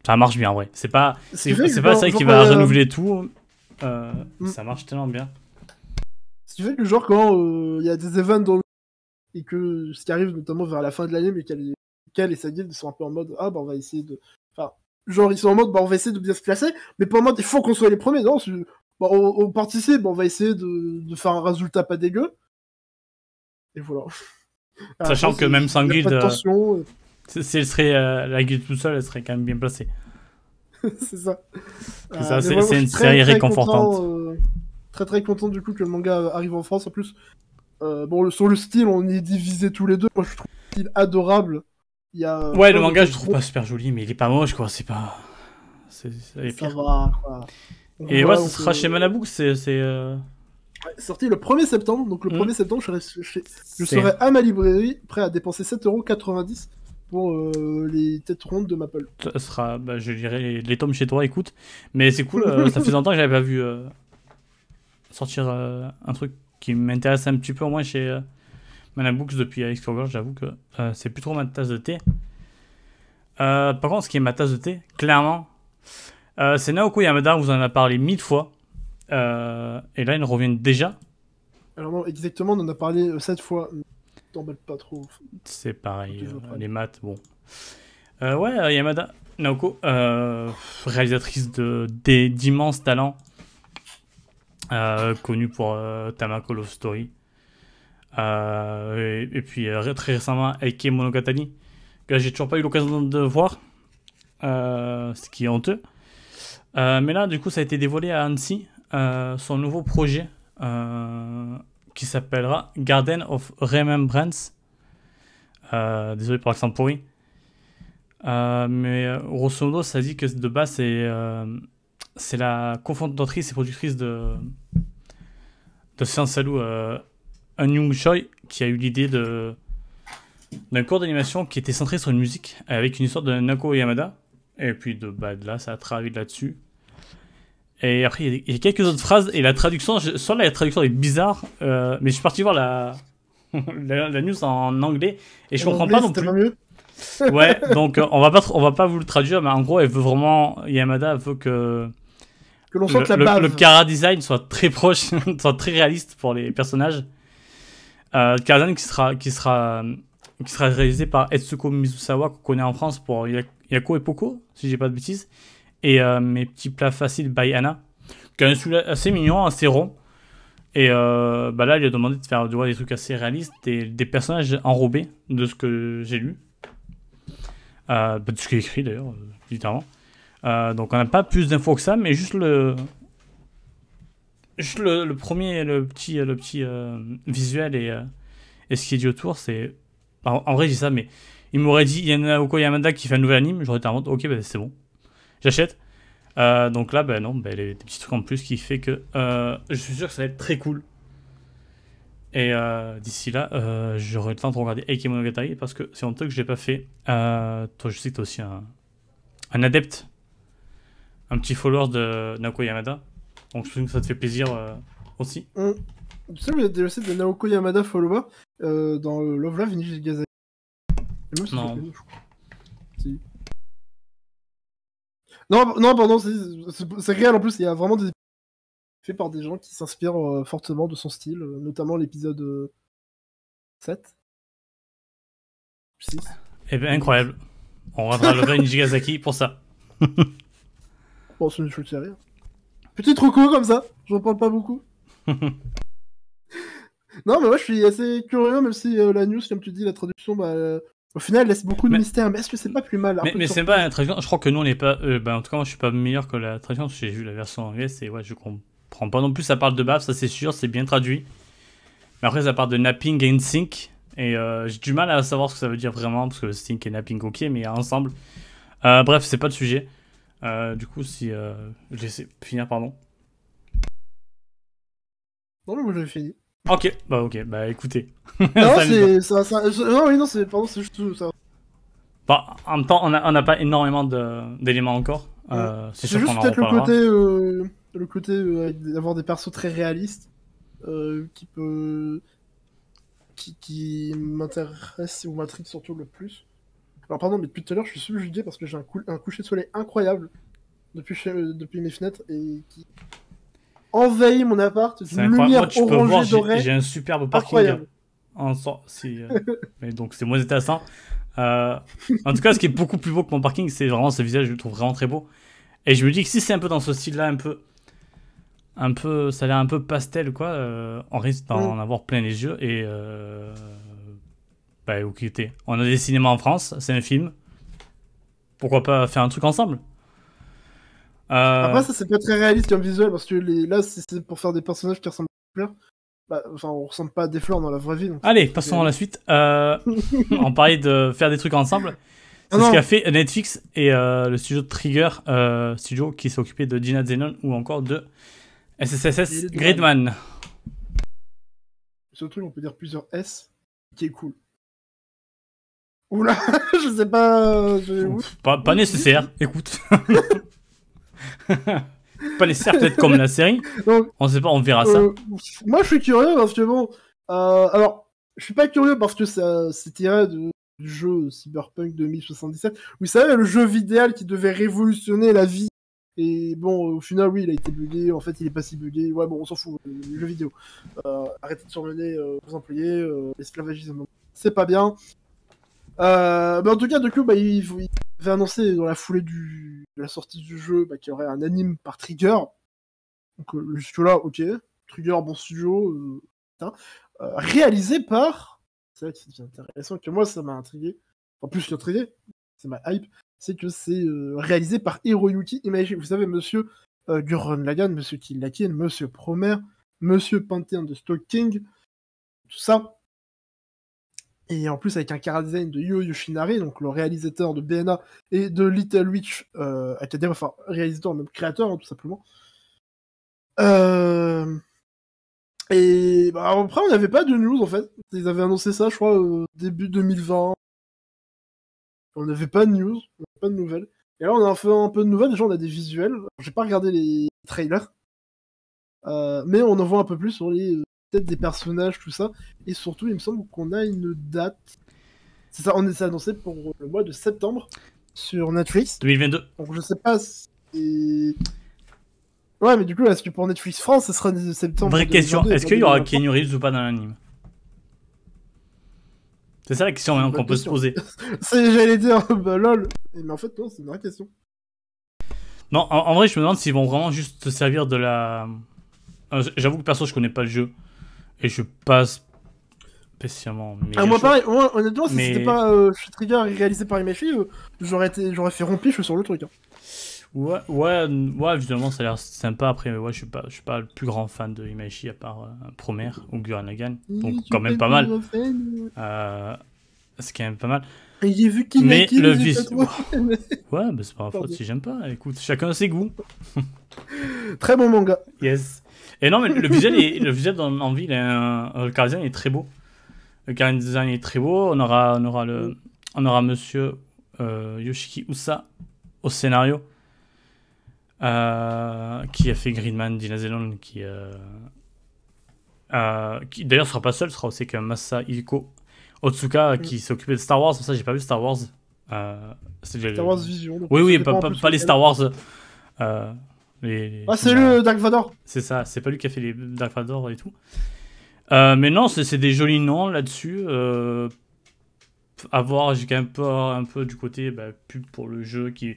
S2: ça marche bien ouais. C'est pas
S1: Ce
S2: c'est, pas ça qui va
S1: euh,
S2: renouveler tout. Euh,
S1: Mm.
S2: Ça marche tellement bien.
S1: Qui fait que genre quand euh, il y a des events dans le et que ce qui arrive notamment vers la fin de l'année, mais qu'elle qu'elle et sa guilde sont un peu en mode ah bah on va essayer de. Enfin, genre ils sont en mode bah on va essayer de bien se placer, mais pas en mode il faut qu'on soit les premiers. Non, bah, on, on participe, on va essayer de, de faire un résultat pas dégueu. Et voilà. <laughs>
S2: Sachant que même sans guilde, euh,
S1: euh,
S2: Si elle serait euh, la guilde toute seule, elle serait quand même bien placée. <laughs>
S1: c'est ça.
S2: C'est une
S1: très,
S2: série réconfortante.
S1: content, très très content du coup que le manga arrive en France en plus. Euh, bon, sur le style, on est divisé tous les deux. Moi, je trouve le style adorable. Il y a,
S2: Ouais, le manga je trouve pas super joli, mais il est pas moche quoi. C'est pas C'est ça est
S1: Ça
S2: pire.
S1: va. quoi. Donc
S2: Et ouais,
S1: donc,
S2: ce sera
S1: euh,
S2: chez Manabook, c'est. c'est, euh,
S1: ouais, sorti le 1er septembre. Donc le
S2: Mm.
S1: 1er septembre, je serai, chez- je
S2: c'est-
S1: serai à ma librairie, prêt à dépenser 7,90€ pour euh, les têtes rondes de Maple.
S2: Ça sera, bah, je dirais les, les tomes chez toi, écoute. Mais c'est cool, euh, ça fait longtemps que j'avais pas vu euh, sortir euh, un truc qui m'intéresse un petit peu au moins chez euh, Manabooks depuis Alex Kroger. J'avoue que euh, c'est plus trop ma tasse de thé. Par contre, ce qui est ma tasse de thé, clairement, c'est Naoko Yamada, vous en a parlé mille fois. Et là, ils reviennent déjà.
S1: Alors non, exactement, on en a parlé cette fois. T'emballe pas trop.
S2: C'est pareil, les maths, bon. Ouais, Yamada Naoko, réalisatrice d'immenses talents, euh, connue pour euh, Tamako Love Story. Euh, et, puis euh, très récemment, Eike Monogatari, que j'ai toujours pas eu l'occasion de voir, ce qui est honteux. Mais là, du coup, ça a été dévoilé à Annecy, son nouveau projet, qui s'appellera Garden of Remembrance. Désolé pour l'accent pourri. Mais grosso modo, ça dit que de base, c'est c'est la cofondatrice et productrice de, de Science Salou, euh, Un Young Choi, qui a eu l'idée de d'un cours d'animation qui était centré sur une musique avec une histoire de Nako Yamada. Et puis de, bah, de là, ça a travaillé là-dessus. Et après, il y a- il y, a quelques autres phrases. Et la traduction, je- soit la traduction est bizarre, euh, mais je suis parti voir la, <laughs> la, la news en anglais. Et je
S1: En
S2: comprends
S1: anglais,
S2: pas non plus.
S1: mieux. <laughs>
S2: Ouais, donc euh, on va pas on va pas vous le traduire, mais en gros, elle veut vraiment Yamada veut que
S1: Que l'on
S2: le,
S1: la
S2: le,
S1: bave.
S2: le Kara design soit très proche, <laughs> soit très réaliste pour les personnages. Euh, Kara design qui sera qui sera qui sera réalisé par Etsuko Mizusawa qu'on connaît en France pour Ya- Yako et Poco, si j'ai pas de bêtises, et euh, mes petits plats faciles by Anna, qui est un celui assez mignon, assez rond. Et euh, bah là, il a demandé de faire vois, des trucs assez réalistes, des, des personnages enrobés, de ce que j'ai lu. Euh, bah, de ce qui est écrit d'ailleurs, littéralement. Euh, donc on n'a pas plus d'infos que ça, mais juste le, juste le, premier, le petit, le petit euh, visuel et, euh, et ce qui est dit autour, c'est. En, en vrai, dis ça, mais il m'aurait dit il y en a Oko Yamada qui fait un nouvel anime, j'aurais été en mode ok, bah, c'est bon, j'achète. Donc là, ben non, ben, les, des petits trucs en plus qui fait que je suis sûr que ça va être très cool. Et d'ici là, euh, j'aurai le temps de regarder Eike Monogatari parce que c'est honteux que je l'ai pas fait. Toi, je sais que t'es aussi un, un adepte, un petit follower de Naoko Yamada. Donc je pense que ça te fait plaisir euh, aussi.
S1: Tu sais, il y a des recettes de Naoko Yamada follower euh, dans le Love Live Nijigasaki. Et même, ça
S2: Non.
S1: fait plaisir, je crois. Si. Non, non, pardon, c'est c'est- c'est réel en plus, il y a vraiment des faits par des gens qui s'inspirent euh, fortement de son style, euh, notamment l'épisode euh, 7. 6.
S2: Eh ben incroyable. On le vrai <laughs> Nijigasaki pour ça. <laughs>
S1: Bon, c'est une chose rien. Petit troco comme ça, j'en parle pas beaucoup. <laughs> non, mais moi je suis assez curieux, même si euh, la news, comme tu dis, la traduction, bah, euh, au final, laisse beaucoup de
S2: Mais-
S1: mystère. Mais est-ce que c'est pas plus mal
S2: Mais, c'est pas la traduction. Je crois que nous on n'est pas. euh, ben, en tout cas, moi je suis pas meilleur que la traduction j'ai vu la version anglaise et ouais, je comprends pas non plus. Ça parle de baf, ça c'est sûr, c'est bien traduit. Mais après, ça parle de napping and sync. Et j'ai du mal à savoir ce que ça veut dire vraiment parce que sync et napping, ok, mais ensemble. Bref, c'est pas le sujet. Euh, du coup, si. Euh, je laisse finir, pardon.
S1: Non, mais moi j'avais fini.
S2: Ok, bah ok, bah écoutez. <laughs> <laughs>
S1: Non, c'est. Non, oui, non, c'est. Pardon, c'est juste ça.
S2: Bah, en même temps, on n'a on n'a pas énormément d'éléments encore. Euh, c'est
S1: juste peut-être le côté. euh, Le côté euh, d'avoir des persos très réalistes qui peut. qui, qui m'intéresse ou m'intrigue surtout le plus. Alors, pardon, mais depuis tout à l'heure, je suis subjugué parce que j'ai un, cou- un coucher de soleil incroyable depuis, chez- euh, depuis mes fenêtres et qui envahit mon appart
S2: C'est
S1: lumière
S2: Moi, tu peux voir,
S1: orangée
S2: j'ai- un superbe parking.
S1: Incroyable.
S2: En sort, euh, mais donc c'est moins intéressant. Euh, en tout cas, ce qui est beaucoup plus beau que mon parking, c'est vraiment ce visage, je le trouve vraiment très beau. Et je me dis que si c'est un peu dans ce style-là, un peu, un peu, ça a l'air un peu pastel, quoi, euh, on risque d'en
S1: Mm.
S2: avoir plein les yeux. Et euh, bah, t'es. On a des cinémas en France, c'est un film. Pourquoi pas faire un truc ensemble? Euh,
S1: Après, ça, c'est pas très réaliste comme visuel parce que les... là, c'est pour faire des personnages qui ressemblent à des fleurs, bah, enfin, on ressemble pas à des fleurs dans la vraie vie. donc
S2: Allez, passons à la suite. Euh, on parlait de faire des trucs ensemble. C'est
S1: Ah
S2: ce
S1: non.
S2: qu'a fait Netflix et euh, le studio Trigger, studio qui s'est occupé de Gina Zenon ou encore de SSSS Gridman.
S1: Ce truc, on peut dire plusieurs S, qui est cool. Oula, <laughs> je sais pas. je-
S2: Pas, pas nécessaire, écoute. <laughs> pas nécessaire, peut-être comme la série.
S1: Donc,
S2: On sait pas, on verra ça.
S1: Euh, moi, je suis curieux parce que bon. euh, alors, je suis pas curieux parce que ça c'est tiré de- du jeu Cyberpunk 2077. Vous savez, le jeu vidéo qui devait révolutionner la vie. Et bon, au final, oui, il a été bugué. En fait, il est pas si bugué. Ouais, bon, on s'en fout. euh, Le jeu vidéo. Euh, arrêtez de surmener vos employés. L'esclavagisme, c'est pas bien. Euh, mais en tout cas, du coup, bah, il, avait annoncé dans la foulée du, de la sortie du jeu bah, qu'il y aurait un anime par Trigger. Donc, euh, le studio là, ok. Trigger, bon studio. euh. Euh, réalisé par. C'est vrai que intéressant que moi, ça m'a intrigué. En plus, qu'intrigué, c'est ma hype. C'est que c'est réalisé par Hiroyuki Imaishi. Vous savez, monsieur Gurren Lagann, monsieur Killakin, monsieur Promer, monsieur Panthéon de Stalking, tout ça. Et en plus, avec un chara design de Yo Yoshinari, donc le réalisateur de BNA et de Little Witch euh, enfin, réalisateur, même créateur, hein, tout simplement. Euh... Et bah, après, on n'avait pas de news en fait. Ils avaient annoncé ça, je crois, euh, début 2020. On n'avait pas de news, on pas de nouvelles. Et là, on a fait un peu de nouvelles. Déjà, on a des visuels. J'ai pas regardé les trailers. Mais on en voit un peu plus sur les têtes des personnages, tout ça. Et surtout, il me semble qu'on a une date. C'est ça, on est annoncé pour le mois de septembre sur Netflix.
S2: 2022.
S1: Donc je sais pas si. Ouais, mais du coup, est-ce que pour Netflix France, ce sera de septembre
S2: Vraie question,
S1: 2022,
S2: est-ce qu'il y aura
S1: 2023?
S2: Keanu Reeves ou pas dans l'anime? C'est ça la question qu'on peut se poser. <laughs>
S1: J'allais dire, <laughs> bah lol. Mais en fait, non, c'est une vraie question.
S2: Non, en, en vrai, je me demande s'ils vont vraiment juste se servir de la. Euh, J'avoue que perso, je connais pas le jeu. Et je passe spécialement.
S1: Ah, moi, pareil, moi, honnêtement, si
S2: Mais-
S1: c'était pas euh, Trigger réalisé par Imachi, euh, j'aurais été- j'aurais fait rompiche sur le truc. hein.
S2: Ouais, ouais, ouais, évidemment, ça a l'air sympa. Après, mais ouais, je suis pas, je suis pas le plus grand fan de Imaishi à part euh, Promer ou Gurren Lagann. Donc,
S1: Oui, tu
S2: quand même pas mal. Euh, c'est quand même pas mal.
S1: Et J'ai vu qu'il
S2: Mais le vis-. <laughs> Ouais, bah c'est pas ma faute si j'aime pas. Écoute, chacun a ses goûts.
S1: Très bon manga.
S2: Yes. Et non, mais le visuel, est, le visuel dans, en ville, est un- euh, le car design est très beau. Le car design est très beau. On aura, on aura, le, on aura monsieur euh, Yoshiki Usa au scénario. euh, qui a fait Greenman, Dina Zelon, qui, euh, euh, qui d'ailleurs sera pas seul, sera aussi avec Masa Hiko Otsuka qui s'est occupé de Star Wars. Ça, j'ai pas vu Star Wars.
S1: Star Wars Vision.
S2: Oui, oui, pas, les. Star Wars. euh, les,
S1: Ah, c'est le Dark Vador.
S2: c'est ça, c'est pas lui qui a fait les Dark Vador et tout. Euh, mais non, c'est des jolis noms là-dessus. Euh, à voir, j'ai quand même peur un peu du côté bah, pub pour le jeu qui.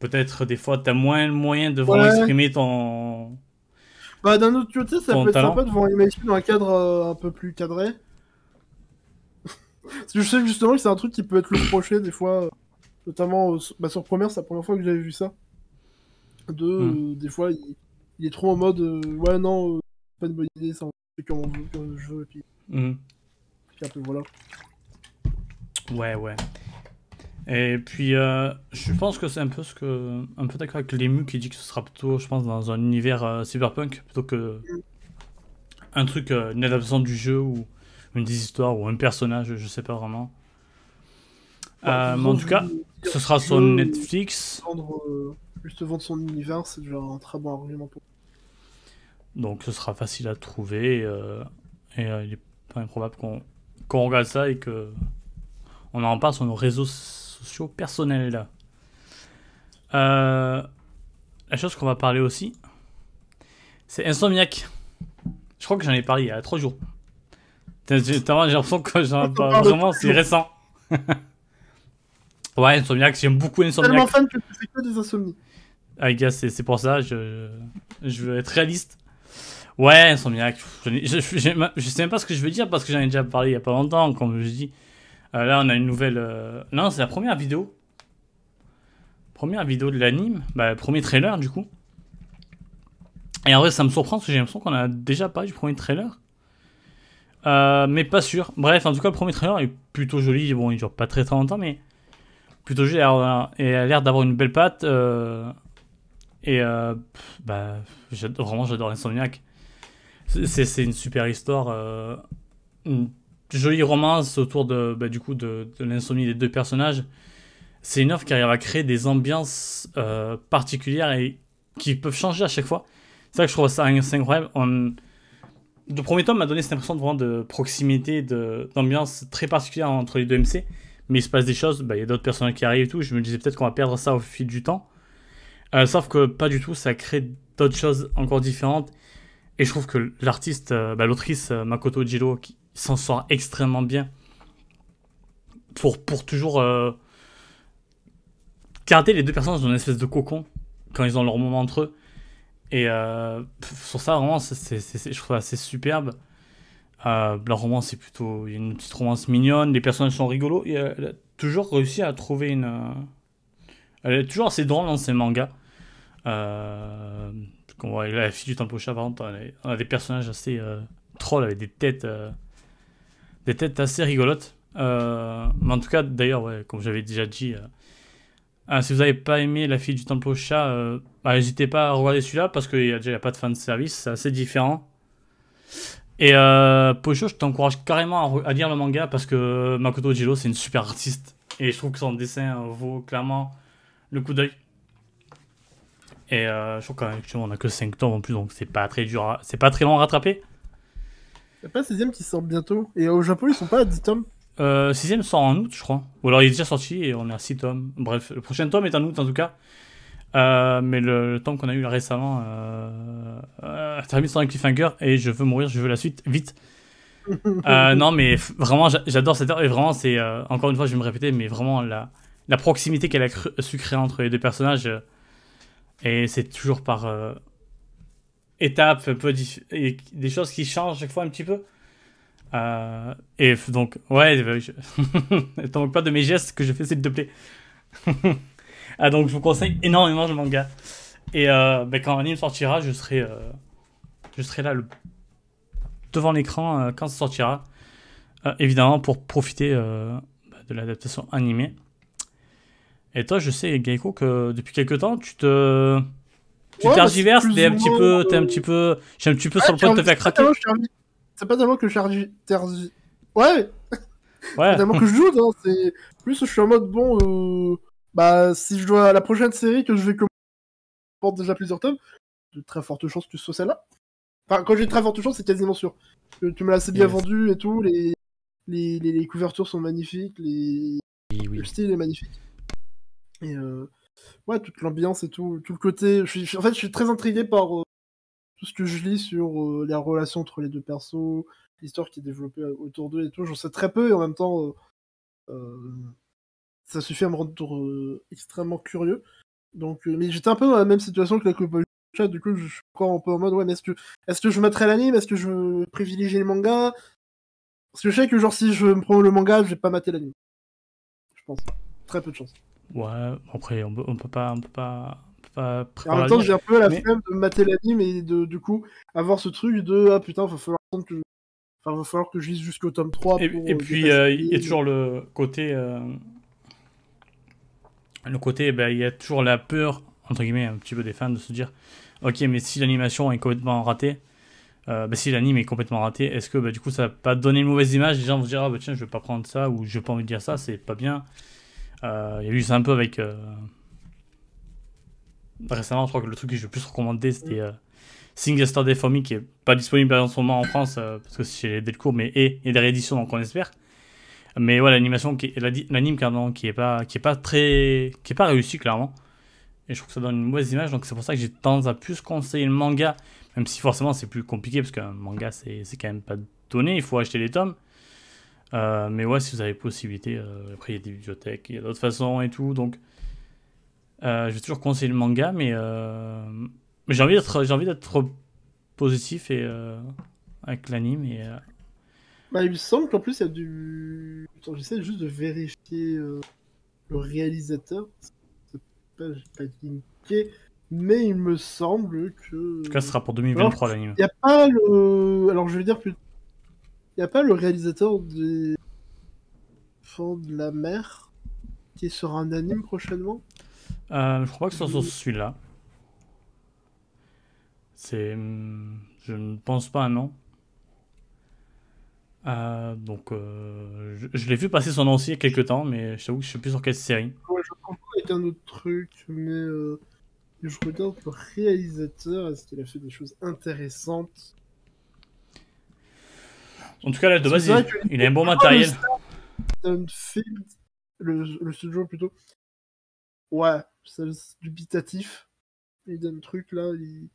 S2: Peut-être des fois, t'as moins le moyen de vraiment
S1: Ouais.
S2: exprimer ton.
S1: Bah, d'un autre côté, ça
S2: Ton
S1: peut être
S2: talent.
S1: sympa de voir Imagine dans un cadre euh, un peu plus cadré. Parce <laughs> que je sais justement que c'est un truc qui peut être le reproché des fois, euh, notamment sur- bah, sur Première, c'est la première fois que j'avais vu ça. De,
S2: Hmm.
S1: euh, des fois, il, il est trop en mode euh, ouais, non, euh, pas une bonne idée, ça on fait comme on veut, comme je veux, et puis, puis un peu voilà.
S2: Ouais, ouais. Et puis, euh, je pense que c'est un peu ce que. Un peu d'accord avec l'ému qui dit que ce sera plutôt, je pense, dans un univers euh, cyberpunk plutôt que. Un truc, euh, une adaptation du jeu ou une des histoires ou un personnage, je sais pas vraiment.
S1: Ouais,
S2: mais en tout cas, ce sera sur Netflix.
S1: Juste vendre son univers, c'est déjà un très bon argument pour.
S2: Donc ce sera facile à trouver. euh, et euh, il est pas improbable qu'on qu'on regarde ça et que on en parle sur nos réseaux sociaux personnels. Euh, la chose qu'on va parler aussi, c'est Insomniac. Je crois que j'en ai parlé il y a trois jours. J'ai l'impression que j'en <laughs> parle vraiment, c'est récent. <laughs> ouais, Insomniac, j'aime beaucoup
S1: Tellement
S2: Insomniac.
S1: fan que tu fais que des insomnies.
S2: Ah, gars, c'est pour ça, je, je veux être réaliste. Ouais, Insomniac, je, je, je, je- sais même pas ce que je veux dire parce que j'en ai déjà parlé il y a pas longtemps, comme je dis. Euh, là, on a une nouvelle. euh, Non, c'est la première vidéo. Première vidéo de l'anime, bah, premier trailer du coup. Et en vrai, ça me surprend parce que j'ai l'impression qu'on a déjà parlé du premier trailer. Euh, mais pas sûr. Bref, en tout cas, le premier trailer est plutôt joli. Bon, il dure pas très très longtemps, mais plutôt joli et a l'air d'avoir une belle patte. Et bah, vraiment, j'adore Insomniac. C'est une super histoire. une jolie romance autour de, bah, du coup, de, l'insomnie des deux personnages. C'est une œuvre qui arrive à créer des ambiances particulières et qui peuvent changer à chaque fois. C'est ça que je trouve ça incroyable. On... Le premier tome m'a donné cette impression de, vraiment de proximité, d'ambiance très particulière entre les deux MC. Mais il se passe des choses, bah, il y a d'autres personnages qui arrivent et tout. Je me disais peut-être qu'on va perdre ça au fil du temps. Euh, sauf que pas du tout, ça crée d'autres choses encore différentes. Et je trouve que l'artiste, euh, bah, l'autrice euh, Makoto Jiro, qui s'en sort extrêmement bien pour, pour toujours garder les deux personnages dans une espèce de cocon quand ils ont leur moment entre eux. Et sur ça, vraiment, je trouve assez superbe. La romance, c'est plutôt une petite romance mignonne, les personnages sont rigolos. Et elle a toujours réussi à trouver une. Euh, elle est toujours assez drôle dans ses mangas. Euh, la fille du temple chat, on a, des personnages assez euh, trolls avec des têtes, des têtes assez rigolotes. mais en tout cas, d'ailleurs, ouais, comme j'avais déjà dit, ah, si vous n'avez pas aimé La fille du temple chat, euh, bah, n'hésitez pas à regarder celui-là parce qu'il n'y a déjà pas de fan service, c'est assez différent. Et euh, Pocho, je t'encourage carrément à, lire le manga parce que Makoto Jiro, c'est une super artiste. Et je trouve que son dessin vaut clairement le coup d'œil. Et euh, je trouve qu'on a que 5 tomes en plus, donc c'est pas très dur, c'est pas très long à rattraper.
S1: Il n'y a pas 6ème qui sort bientôt? Et au Japon, ils sont pas à 10 tomes?
S2: Euh, sixième sort en août, je crois. Ou alors il est déjà sorti et on est à 6 tomes. Bref, le prochain tome est en août en tout cas. Euh, mais le, tome qu'on a eu récemment euh, euh, termine sur un cliffhanger et je veux mourir, je veux la suite, vite. <laughs> Non, mais vraiment, j'adore cette heure et vraiment, c'est encore une fois, je vais me répéter, mais vraiment la, la proximité qu'elle a su entre les deux personnages. et c'est toujours par étapes, un peu des choses qui changent chaque fois un petit peu. Euh, et donc, ouais, je... <laughs> t'en pas de mes gestes que je fais, s'il te plaît. <laughs> ah, donc, je vous conseille énormément le manga. Et euh, bah, quand l'anime sortira, je serai, euh, je serai là devant l'écran euh, quand ça sortira. Euh, évidemment, pour profiter de l'adaptation animée. Et toi, je sais, Gaiko, que depuis quelques temps, tu te. Tu ouais, tergiverses, t'es un, petit peu, t'es un petit peu. J'ai un petit peu sur le point de te faire craquer
S1: c'est pas tellement que je tergi... Ouais <laughs> Ouais tellement que je joue, hein, c'est... Plus je suis en mode, bon, euh... bah, si je dois... La prochaine série que je vais commencer porte déjà plusieurs tomes, de très forte chance que ce soit celle-là. Enfin, quand j'ai très forte chance, c'est quasiment sûr. Tu me l'as assez bien vendu et tout, les... Les... les... couvertures sont magnifiques, les... le style est magnifique. Et euh... ouais, toute l'ambiance et tout, tout le côté... Je suis... En fait, je suis très intrigué par... Euh, tout ce que je lis sur euh, les relations entre les deux persos, l'histoire qui est développée autour d'eux et tout, j'en sais très peu et en même temps, ça suffit à me rendre extrêmement curieux. Donc, mais j'étais un peu dans la même situation que la Coupe Chat, du coup, je suis encore un peu en mode, ouais, mais est-ce que, est-ce que je mettrais l'anime? Est-ce que je privilégie le manga? Parce que je sais que, genre, si je me prends le manga, je vais pas mater l'anime. Je pense. Très peu de chance.
S2: Ouais, après, on peut, on peut pas, on peut pas
S1: en même temps, j'ai un peu la flemme de mater l'anime et de, du coup, avoir ce truc de ah putain, va falloir que Enfin, va falloir que je lise jusqu'au tome 3.
S2: Et, et euh, puis, euh, il y a toujours le côté. Euh, le côté, bah, il y a toujours la peur, entre guillemets, un petit peu des fans de se dire Ok, mais si l'animation est complètement ratée, bah, si l'anime est complètement raté, est-ce que bah, du coup ça va pas donner une mauvaise image? Les gens vont se dire Ah bah tiens, je vais pas prendre ça ou je vais pas envie de dire ça, c'est pas bien. Il y a eu ça un peu avec récemment, je crois que le truc que je vais plus recommander, c'était euh, Sing Yesterday for Me, qui est pas disponible en ce moment en France, euh, parce que c'est chez Delcourt, mais et, et des rééditions, donc on espère. Mais voilà, l'animation, l'anime, qui est pas, qui est pas très, qui est pas réussi, clairement. Et je trouve que ça donne une mauvaise image, donc c'est pour ça que j'ai tendance à plus conseiller le manga, même si forcément c'est plus compliqué, parce qu'un manga, c'est quand même pas donné, il faut acheter les tomes. Euh, mais ouais, si vous avez possibilité, euh, après il y a des bibliothèques, il y a d'autres façons et tout, donc euh, je vais toujours conseiller le manga, mais, euh, j'ai envie d'être, j'ai envie d'être positif et avec l'anime et.
S1: Bah, il me semble qu'en plus il y a du. J'essaie juste de vérifier le réalisateur. C'est pas, pas indiqué, mais il me semble que.
S2: En tout cas, ce sera pour 2023 l'anime.
S1: Il n'y a pas le. Alors je vais dire plus. Il n'y a pas le réalisateur des. Fond de la mer qui est sur un anime prochainement?
S2: Euh, je crois pas que ce soit sur celui-là. C'est. hum, Je ne pense pas, non. Euh, donc, euh, je, je l'ai vu passer son nom aussi il y a quelques temps, mais je t'avoue que je sais plus sur quelle série.
S1: Ouais, je comprends avec un autre truc, mais euh, je regarde le réalisateur, est-ce qu'il a fait des choses intéressantes?
S2: En tout cas, là, de base, il,
S1: que-
S2: il a un bon
S1: Ah,
S2: matériel.
S1: le studio plutôt. Ouais, c'est dubitatif. Il donne truc là. Il...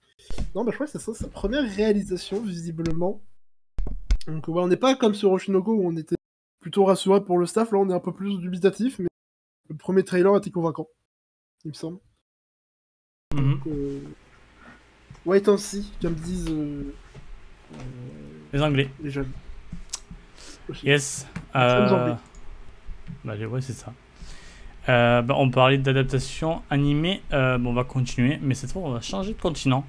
S1: Non, bah je crois que c'est ça, sa première réalisation, visiblement. Donc, ouais, on n'est pas comme sur Oshinoko où on était plutôt rassuré pour le staff. Là, on est un peu plus dubitatif, mais le premier trailer était convaincant, il me semble.
S2: Mhm.
S1: Donc, euh... Wait and see, comme disent euh,
S2: Les Anglais.
S1: les jeunes.
S2: Yes. Euh... Bah, ouais, c'est ça. Euh, bah, on parlait d'adaptation animée. Euh, bon, on va continuer, mais cette fois, on va changer de continent.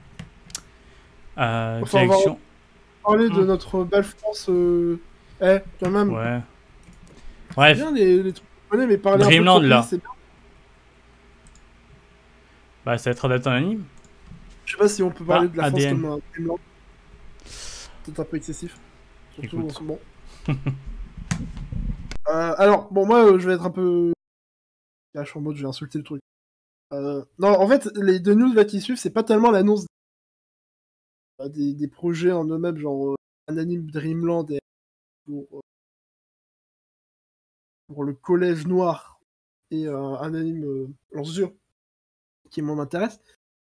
S2: Euh,
S1: Enfin, on va-
S2: direction.
S1: Parler de
S2: Hmm.
S1: notre belle France. Euh... Eh, quand même.
S2: Ouais. Bref,
S1: bien les, les trucs mais parler
S2: Dreamland,
S1: un peu de
S2: là.
S1: pays, c'est bien.
S2: bah, ça va être adapté en anime.
S1: Je sais pas si on peut parler
S2: Ah,
S1: de la France
S2: ADN.
S1: comme un Dreamland. C'est un peu excessif. Surtout
S2: Écoute.
S1: en ce moment. <laughs> Euh, alors, bon, moi, euh, je vais être un peu. Je suis en mode, je vais insulter le truc. Euh, non, en fait, les deux news là qui suivent, c'est pas tellement l'annonce des, projets en eux-mêmes, genre un anime Dreamland et pour, pour le Collège Noir et un anime euh, Lance-Dur qui m'en intéresse.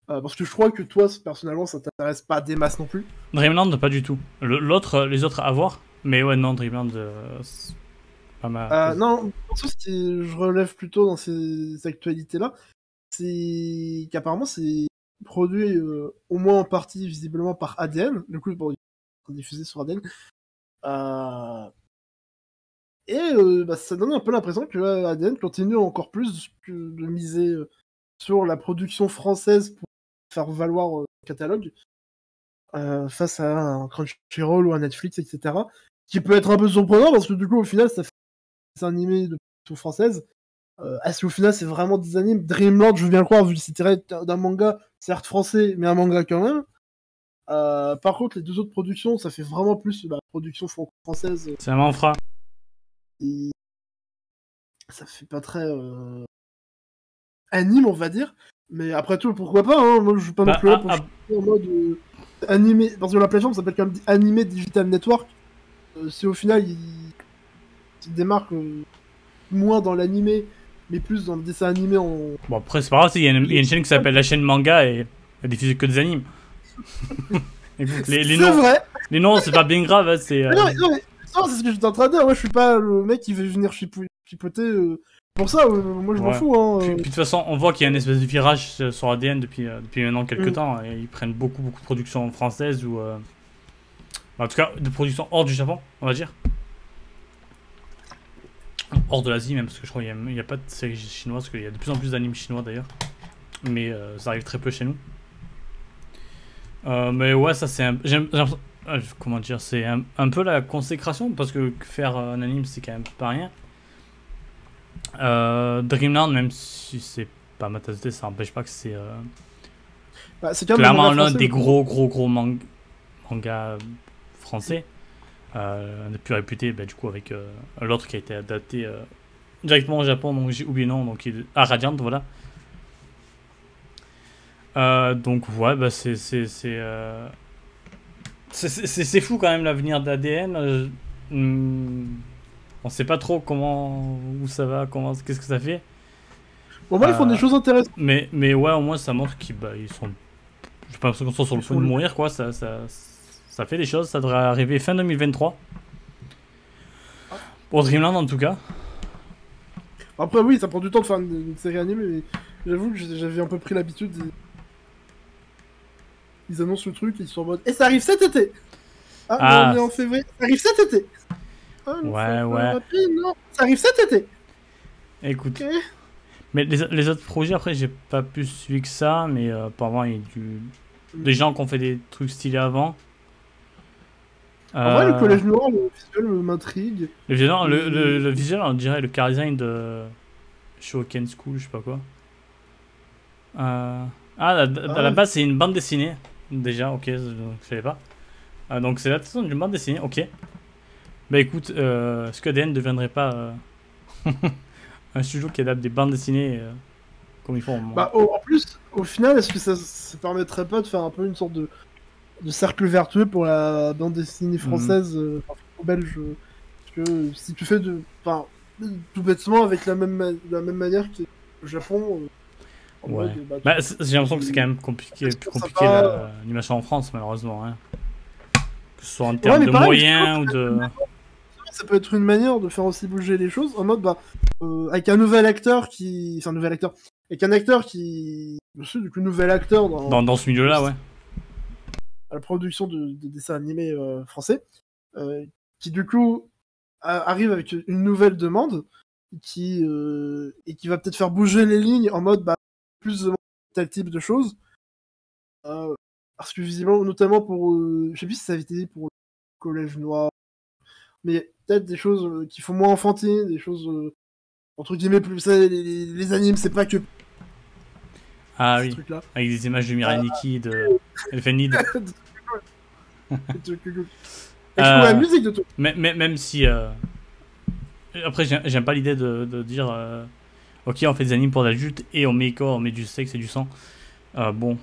S1: Euh, parce que je crois que toi, personnellement, ça t'intéresse pas des masses non plus.
S2: Dreamland, pas du tout. L'autre, les autres à voir. Mais ouais, non, Dreamland, euh, pas ma.
S1: Euh, non, ce que je relève plutôt dans ces actualités-là, c'est qu'apparemment c'est produit euh, au moins en partie visiblement par ADN. Du coup, bon, diffusé sur ADN. Et bah, ça donne un peu l'impression que ADN continue encore plus de miser sur la production française pour faire valoir le catalogue face à un Crunchyroll ou un Netflix, etc. Qui peut être un peu surprenant parce que du coup, au final, ça fait des animés de production française. Euh, Est-ce qu'au final, c'est vraiment des animes? Dreamland, je veux bien le croire, vu que c'est tiré d'un manga, certes français, mais un manga quand même. Euh, par contre, les deux autres productions, ça fait vraiment plus la production franco-française.
S2: C'est un manfra.
S1: Et ça fait pas très euh, anime, on va dire. Mais après tout, pourquoi pas hein Moi, je suis pas non
S2: Bah,
S1: plus là
S2: ah,
S1: pour
S2: ah,
S1: chier en mode euh, animé. Parce que la plateforme s'appelle quand même Animé Digital Network. Euh, si au final, il, il démarque moins dans l'animé, mais plus dans le dessin animé en.
S2: Bon, après, c'est pas grave, il y, a une- il y a une chaîne qui s'appelle la chaîne manga et elle diffuse que des animes. <laughs> Écoute, les, noms,
S1: vrai
S2: les noms c'est pas bien grave, hein, c'est. euh,
S1: non, non, c'est ce que j'étais en train de dire. Moi, je suis pas le mec qui veut venir chipou- chipoter euh, pour ça. euh, moi, je m'en fous. Hein,
S2: Puis, puis de toute façon, on voit qu'il y a une espèce de virage sur ADN depuis, depuis maintenant quelques
S1: Mm.
S2: temps. Et ils prennent beaucoup, beaucoup de productions françaises ou. En tout cas, de productions hors du Japon, on va dire. Hors de l'Asie, même, parce que je crois qu'il n'y a, pas de séries chinoises, parce qu'il y a de plus en plus d'animes chinois d'ailleurs. Mais euh, ça arrive très peu chez nous. Euh, mais ouais, ça c'est un. j'aime- euh, comment dire C'est un, un peu la consécration, parce que faire un anime c'est quand même pas rien. Euh, Dreamland, même si c'est pas ma tasse de thé, ça n'empêche pas que c'est
S1: Bah, c'est
S2: clairement
S1: manga
S2: l'un des gros, gros, gros mang- mangas français. Euh, un des plus réputés, bah, du coup, avec euh, l'autre qui a été adapté euh, directement au Japon, donc j'ai oublié le nom, donc il à Radiant, voilà. Euh, donc, ouais, bah, c'est. C'est c'est, euh, c'est- fou quand même l'avenir d'ADN. euh, hmm, on sait pas trop comment. où ça va, comment, qu'est-ce que ça fait.
S1: Bon, moi, ils font
S2: Euh,
S1: des choses intéressantes.
S2: Mais, mais ouais, au moins ça montre qu'ils bah, ils sont. J'ai pas l'impression qu'on soit sur le point de mourir, quoi. Ça, ça, ça fait des choses. Ça devrait arriver fin 2023. Pour Dreamland en tout cas.
S1: Après, oui, ça prend du temps de faire une, une série animée, mais j'avoue que j'avais un peu pris l'habitude. Ils... ils annoncent le truc et ils sont en mode. Et ça arrive cet été Ah,
S2: Ah.
S1: mais on est en février. Ça arrive cet été Ah,
S2: Ouais, ouais.
S1: rapide, non Ça arrive cet été
S2: Écoute. Mais les, les autres projets, après, j'ai pas plus suivi que ça. Mais euh, apparemment, il y a du... des gens qui ont fait des trucs stylés avant.
S1: En vrai, le
S2: Euh,
S1: collège noir, le visuel euh, m'intrigue.
S2: Le visuel, le, le- le visuel, on dirait le car design de. Shoken School, je sais pas quoi. Euh, Ah, à, à
S1: Ah
S2: la
S1: ouais.
S2: base, c'est une bande dessinée. Déjà, ok, je savais pas. Ah, donc c'est l'adaptation d'une bande dessinée, ok. Bah écoute, euh, est-ce que ADN ne deviendrait pas euh, <laughs> un studio qui adapte des bandes dessinées euh, comme ils font
S1: Bah, au- en plus, au final, est-ce que ça, ça permettrait pas de faire un peu une sorte de, de cercle vertueux pour la bande dessinée française, euh, enfin, belge euh, Parce que si tu fais de. Enfin, tout bêtement, avec la même, la même manière que le Japon. euh,
S2: Ouais.
S1: mode, bah,
S2: Bah, j'ai l'impression que c'est quand même compliqué, plus compliqué la- l'animation en France, malheureusement. Hein. Que ce soit en termes de
S1: pareil,
S2: moyens ou de.
S1: ça peut être une manière de faire aussi bouger les choses en mode bah euh, avec un nouvel acteur qui enfin un nouvel acteur avec un acteur qui je suis du coup nouvel acteur dans,
S2: Dans, dans ce milieu-là, ouais.
S1: À la production de, de dessins animés euh, français euh, qui du coup a- arrive avec une nouvelle demande qui euh, et qui va peut-être faire bouger les lignes en mode bah plus de tel type de choses parce que visiblement notamment pour je sais plus si ça avait été dit pour le collège noir mais peut-être des choses qui font moins enfantines, des choses entre guillemets plus. ça, les, les, les animes, c'est pas que
S2: Ah oui, avec des images de Mirai Nikki, de Elfenid. <laughs>
S1: Et je
S2: Euh,
S1: la musique de tout.
S2: Même si. euh, Après, j'ai- j'aime pas l'idée de, de dire. euh, Ok, on fait des animes pour adultes et on met quoi On met du sexe et du sang. Bon.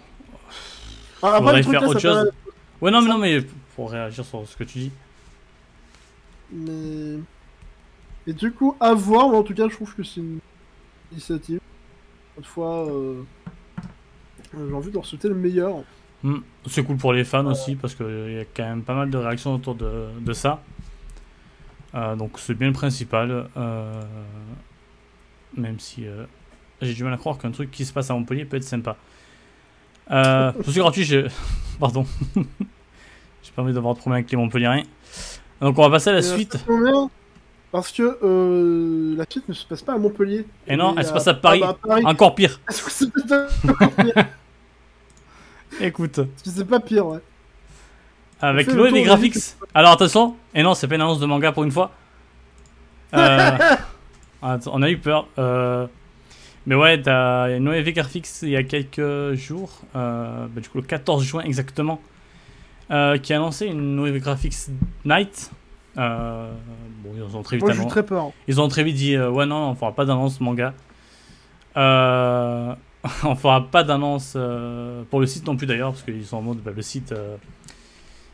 S1: Ah, le truc,
S2: faire
S1: là,
S2: autre chose. Ouais, non, mais non, mais pour réagir sur ce que tu dis.
S1: Mais... Et du coup, à voir, mais en tout cas, je trouve que c'est une initiative. Toutefois, j'ai envie de leur souhaiter le meilleur.
S2: Hmm, C'est cool pour les fans aussi parce qu'il y a quand même pas mal de réactions autour de, de ça. Euh, donc c'est bien le principal. euh, même si euh, j'ai du mal à croire qu'un truc qui se passe à Montpellier peut être sympa. Euh, c'est gratuit, je... <laughs> pardon. <laughs> j'ai pas envie d'avoir de problème avec les Montpelliérains. Donc on va passer à la suite.
S1: Parce que la suite ne se passe pas à Montpellier.
S2: Et non, elle se passe à Paris.
S1: Ah bah, à Paris.
S2: Encore pire.
S1: Pas pire <laughs>
S2: Écoute,
S1: c'est pas pire, ouais.
S2: avec
S1: fait le
S2: Noé
S1: tour
S2: des
S1: de
S2: graphics. Alors attention, et non, c'est pas une annonce de manga pour une fois. <laughs> Euh, on a eu peur. Euh, mais ouais, t'as Noé V Graphics il y a quelques jours, euh, bah, du coup le 14 juin exactement, qui a annoncé une Noé V Graphics Night. Bon, ils ont très vite
S1: Moi, j'ai
S2: annoncé.
S1: très peur.
S2: Ils ont très vite dit ouais non, on fera pas d'annonce manga. Euh, <laughs> on fera pas d'annonce euh, pour le site non plus d'ailleurs parce qu'ils sont en mode bah, le site euh,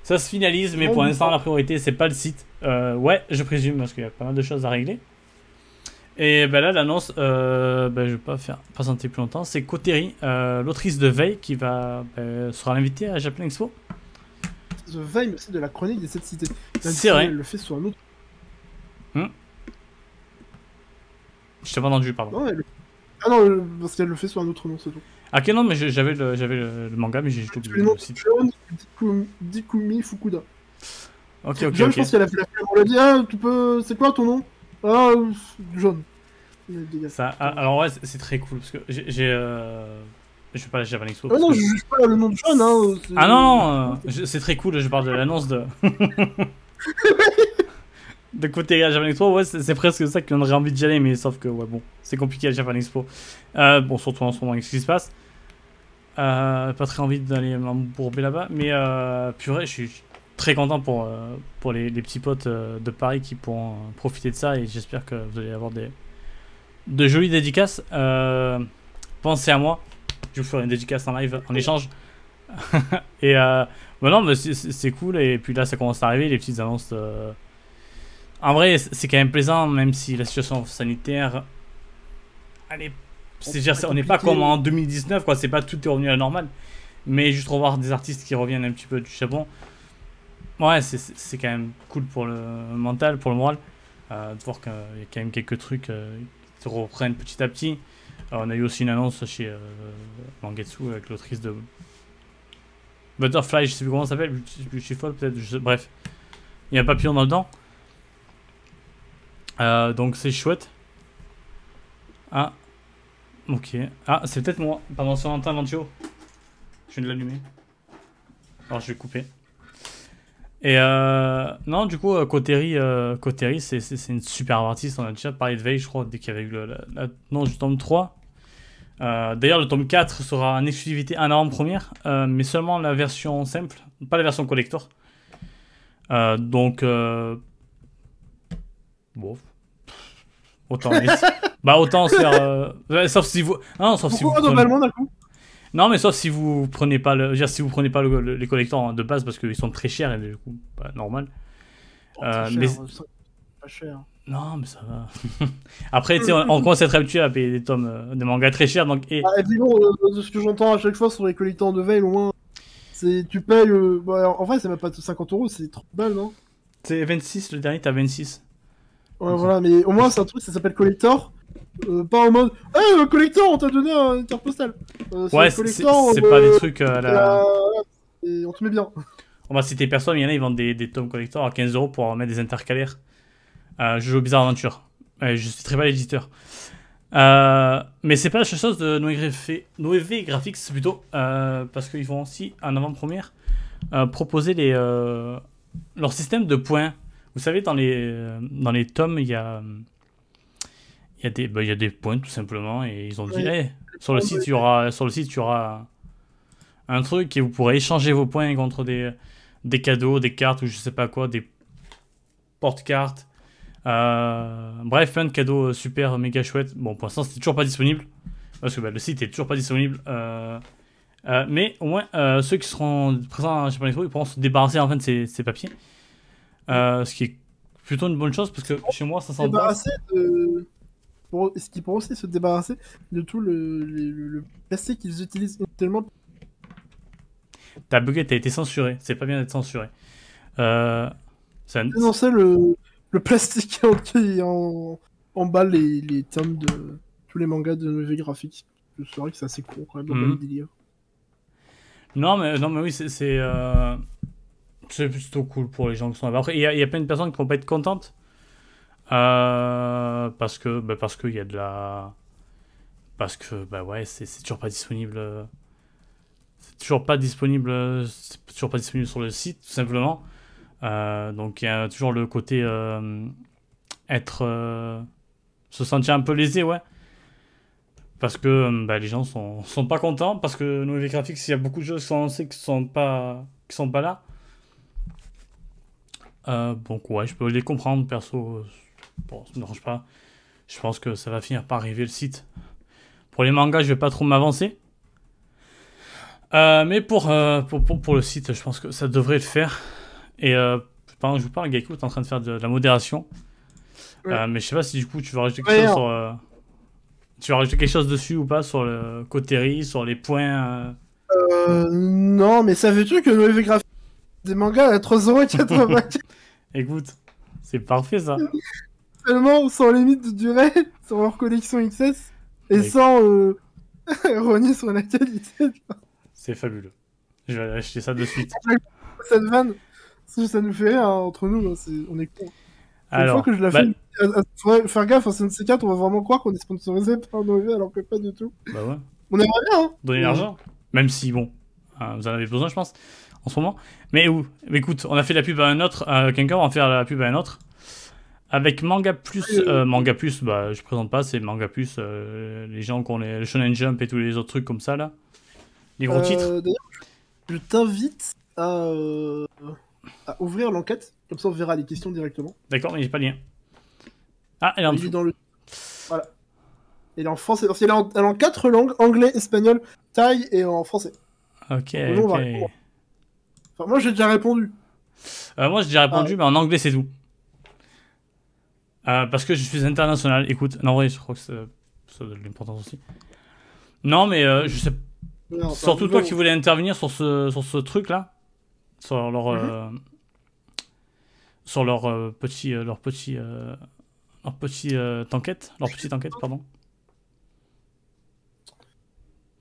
S2: ça se finalise mais pour l'instant la priorité c'est pas le site. Euh, ouais je présume parce qu'il y a pas mal de choses à régler. Et ben là l'annonce euh, ben, je vais pas faire patienter plus longtemps c'est Koteri euh, l'autrice de Veil qui va ben, sera l'invitée à Japan Expo.
S1: The Veil, mais c'est de la chronique des sept cités. Même
S2: C'est vrai.
S1: Elle le fait sur un autre.
S2: Je t'ai pas entendu pardon.
S1: Non, elle... Ah non, euh, parce qu'elle le fait sur un autre nom, c'est tout.
S2: Ah ok non mais j'avais le, j'avais le, le manga mais j'ai juste
S1: Tu
S2: oublié
S1: le nom. Sharon Dikumi, Dikumi Fukuda.
S2: Ok ok
S1: John,
S2: ok.
S1: je pense qu'elle a fait la flemme. On l'a dit, ah, tu peux. C'est quoi ton nom? Ah, euh, John.
S2: Ça, ah, alors ouais, c'est- c'est très cool parce que j'ai. j'ai, Euh... Je vais pas la Japan Expo.
S1: Ah non, je juge pas le nom de John, hein. c'est-
S2: Ah non, non, je- c'est très cool, je parle de l'annonce de. <laughs> <laughs> de côté à Japan Expo, ouais, c'est c'est presque ça qui donnerait envie d'y aller, mais sauf que, ouais, bon, c'est compliqué à Japan Expo. Euh, bon, surtout en ce moment avec ce qui se passe. Euh, pas très envie d'aller m'embourber là-bas, mais euh, purée, je suis très content pour, pour les, petits potes de Paris qui pourront profiter de ça et j'espère que vous allez avoir des, de jolies dédicaces. Pensez à moi, je vous ferai une dédicace en live en échange. <laughs> et euh, non, mais c'est- cool. Et puis là, ça commence à arriver, les petites annonces. En vrai, c'est quand même plaisant, même si la situation sanitaire. Allez, c'est dire, on n'est pas comme en 2019, quoi. C'est pas tout est revenu à la normale. Mais juste revoir des artistes qui reviennent un petit peu du Japon. Ouais, c'est- quand même cool pour le mental, pour le moral. euh, de voir qu'il y a quand même quelques trucs euh, qui se reprennent petit à petit. Euh, on a eu aussi une annonce chez euh, Mangetsu avec l'autrice de Butterfly, je sais plus comment ça s'appelle, Beautiful peut-être, bref. Il y a un papillon dans le dent. Donc c'est chouette. Ah, ok. Ah, c'est peut-être moi. Pardon, sur Valentin Ventio. Je viens de l'allumer. Alors je vais couper. Et euh, non, du coup, euh, Koteri, euh, Koteri c'est, une super artiste. On a déjà parlé de Veil, je crois, dès qu'il y avait eu le, non, du tome 3. Euh, d'ailleurs, le tome 4 sera en exclusivité en avant-première, euh, mais seulement la version simple, pas la version collector. Euh, donc, euh, bon, autant, <laughs> bah autant se faire, euh, sauf si vous, non, sauf si vous prenez-
S1: d'un coup?
S2: Non, mais sauf si vous prenez pas le, dire, si vous prenez pas le- le- les collecteurs de base parce qu'ils sont très chers et du coup, pas normal. Euh,
S1: Très
S2: mais-
S1: Pas cher.
S2: Non, mais ça va. <laughs> Après, tu sais, on, on commence à être habitué à payer des tomes, euh, des mangas très chers, donc et
S1: Ah, et puis bon, euh, de ce que j'entends à chaque fois sur les collecteurs de veille, au moins, c'est tu payes. euh, bah, en vrai, c'est même pas 50 euros, c'est 30 balles, non?
S2: C'est 26, le dernier, t'as 26.
S1: Ouais, voilà, mais au moins, c'est un truc, ça s'appelle collector. Euh, pas en mode, hey, le collector, on t'a donné un interpostal. Euh,
S2: Ouais, c'est
S1: euh,
S2: pas des trucs à la.
S1: et on te met bien.
S2: On va citer personne, il y en a, ils vendent des, des tomes collector à 15 euros pour mettre des intercalaires. Euh, je joue Bizarre Aventure. Je citerai pas l'éditeur. Mais c'est pas la seule chose de Noévé Graphics plutôt, parce qu'ils vont aussi en avant-première proposer les, leur système de points. Vous savez, dans les, dans les tomes, il y a, y, a des, bah, il y a des points tout simplement, et ils ont dit. Hey, sur le site, il y aura, sur le site, il y aura un truc et vous pourrez échanger vos points contre des, des cadeaux, des cartes ou je sais pas quoi, des porte-cartes. Euh, bref, plein de cadeaux euh, super méga chouettes. Bon, pour l'instant, c'est toujours pas disponible parce que bah, le site est toujours pas disponible. Euh, euh, mais au moins, ceux qui seront présents chez Planetro, ils pourront se débarrasser enfin de ces, ces papiers. Ce qui est plutôt une bonne chose parce que chez moi, ça
S1: Se
S2: sent pas.
S1: débarrasser de. Pour... Est-ce qu'ils pourront aussi se débarrasser de tout le, le, le- plastique qu'ils utilisent tellement
S2: T'as bugué, t'as été censuré. C'est pas bien d'être censuré. Euh, ça-
S1: dénoncer le, le plastique <laughs> en- qui en... emballe les, les tomes de tous les mangas de Noévé Graphics. C'est vrai que c'est assez con quand même dans
S2: Mhm.
S1: le délire.
S2: Non, mais, non, mais oui, c'est. C'est euh, c'est plutôt cool pour les gens qui sont là-bas. Après, il y, y a plein de personnes qui vont pas être contentes. Euh, parce que. Bah, parce qu'il y a de la. Parce que, bah ouais, c'est toujours pas disponible. C'est toujours pas disponible. toujours pas disponible sur le site, tout simplement. Euh, donc, il y a toujours le côté. euh, être. se sentir un peu lésé, ouais. Parce que bah, les gens sont, sont pas contents, parce que Noévé Graphics, il y a beaucoup de choses qui sont lancées qui sont pas, qui sont pas là. Donc ouais, je peux les comprendre, perso. Bon, ça me dérange pas. Je pense que ça va finir par arriver le site. Pour les mangas, je vais pas trop m'avancer. Euh, mais pour, euh, pour, pour, pour le site, je pense que ça devrait le faire. Et euh, pendant que je vous parle, Geico est en train de faire de, de la modération.
S1: Ouais.
S2: Euh, mais je sais pas si du coup tu vas rajouter quelque
S1: Ouais,
S2: chose
S1: alors.
S2: sur. tu vas rajouter quelque chose dessus ou pas sur le coterie, sur les points.
S1: non, mais savais-tu que Noévé Graphics des mangas à 3,80€ <laughs>
S2: Écoute, c'est parfait ça. <laughs>
S1: seulement sans limite de durée <laughs> sur leur collection XS et sans euh, <laughs> renier sur la qualité
S2: C'est fabuleux. Je vais aller acheter ça de suite. <laughs>
S1: cette vanne. Ça, nous fait rire hein, entre nous, hein, on est con. Une
S2: Alors,
S1: fois que je la
S2: bah,
S1: fais, euh, euh, faudrait faire gaffe, hein, c'est un de ces quatre, on va vraiment croire qu'on est sponsorisé par Noévé alors que pas du tout.
S2: bah ouais,
S1: On aimerait bien, hein
S2: donner l'argent. Même si, bon, hein, vous en avez besoin, je pense, en ce moment. Mais où Écoute, on a fait la pub à un autre, à quelqu'un, va faire la pub à un autre. Avec Manga Plus, euh, Manga Plus, bah, je présente pas, c'est Manga Plus, euh, les gens qui ont les, le Shonen Jump et tous les autres trucs comme ça, là. Les gros
S1: Euh,
S2: titres.
S1: Je t'invite à, euh, à ouvrir l'enquête, comme ça on verra les questions directement.
S2: D'accord, mais j'ai pas le lien. Ah, elle est en dessous.
S1: dans le. Voilà. Elle est en français. Elle est en, elle est en quatre langues anglais, espagnol, thaï et en français.
S2: Ok,
S1: va
S2: ok.
S1: Enfin, moi j'ai déjà répondu.
S2: Euh, moi, j'ai déjà répondu,
S1: Ah.
S2: mais en anglais, c'est tout. Euh, parce que je suis international. Écoute, non, ouais, je crois que ça, ça a de l'importance aussi. Non, mais euh, je sais.
S1: Non,
S2: Surtout toi qui voulais intervenir sur ce, sur ce truc-là. Sur leur.
S1: Mhm.
S2: euh, sur leur petit. leur petit. leur petit enquête. Leur petite enquête, pardon.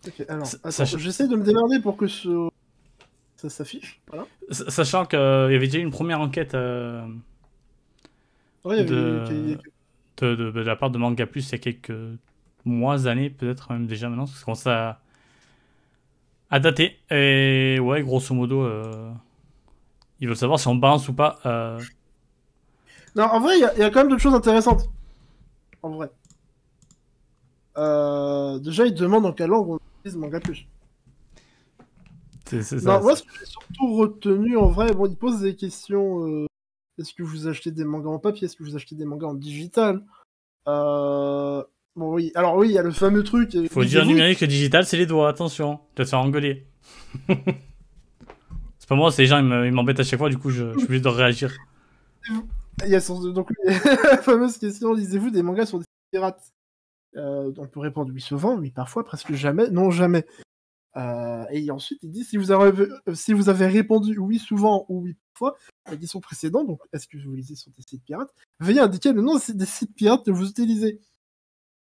S1: Ok, alors,
S2: sach-
S1: j'essaie de me démerder pour que ce... ça s'affiche. Voilà.
S2: Sachant qu'il y avait déjà eu une première enquête
S1: Ouais,
S2: De- de, de- de la part de Manga Plus il y a quelques mois, années, peut-être même déjà maintenant, parce que ça à, dater. Et ouais, grosso modo, euh, Ils veulent savoir si on balance ou pas. Euh...
S1: Non, en vrai, il y, a quand même d'autres choses intéressantes. En vrai. Euh, déjà, ils demandent en quelle langue on utilise Manga Plus.
S2: C'est ça.
S1: Non, moi, ce que j'ai surtout retenu, en vrai, bon, ils posent des questions. Euh, est-ce que vous achetez des mangas en papier? Est-ce que vous achetez des mangas en digital? Euh... Bon, oui. Alors, oui, il y a le fameux truc.
S2: Faut dire numérique et digital, c'est les doigts, attention. Tu vas te faire engueuler. <laughs> c'est pas moi, c'est les gens, ils m'embêtent à chaque fois, du coup, je, je suis obligé de réagir.
S1: Il y a donc <laughs> la fameuse question lisez-vous des mangas sur des pirates? Euh, On peut répondre oui souvent, oui parfois, presque jamais, non jamais. Euh, et ensuite il dit si vous avez si vous avez répondu oui souvent ou oui parfois la question précédente, donc est-ce que vous lisez sur des sites pirates Veuillez indiquer le nom des sites pirates que vous utilisez.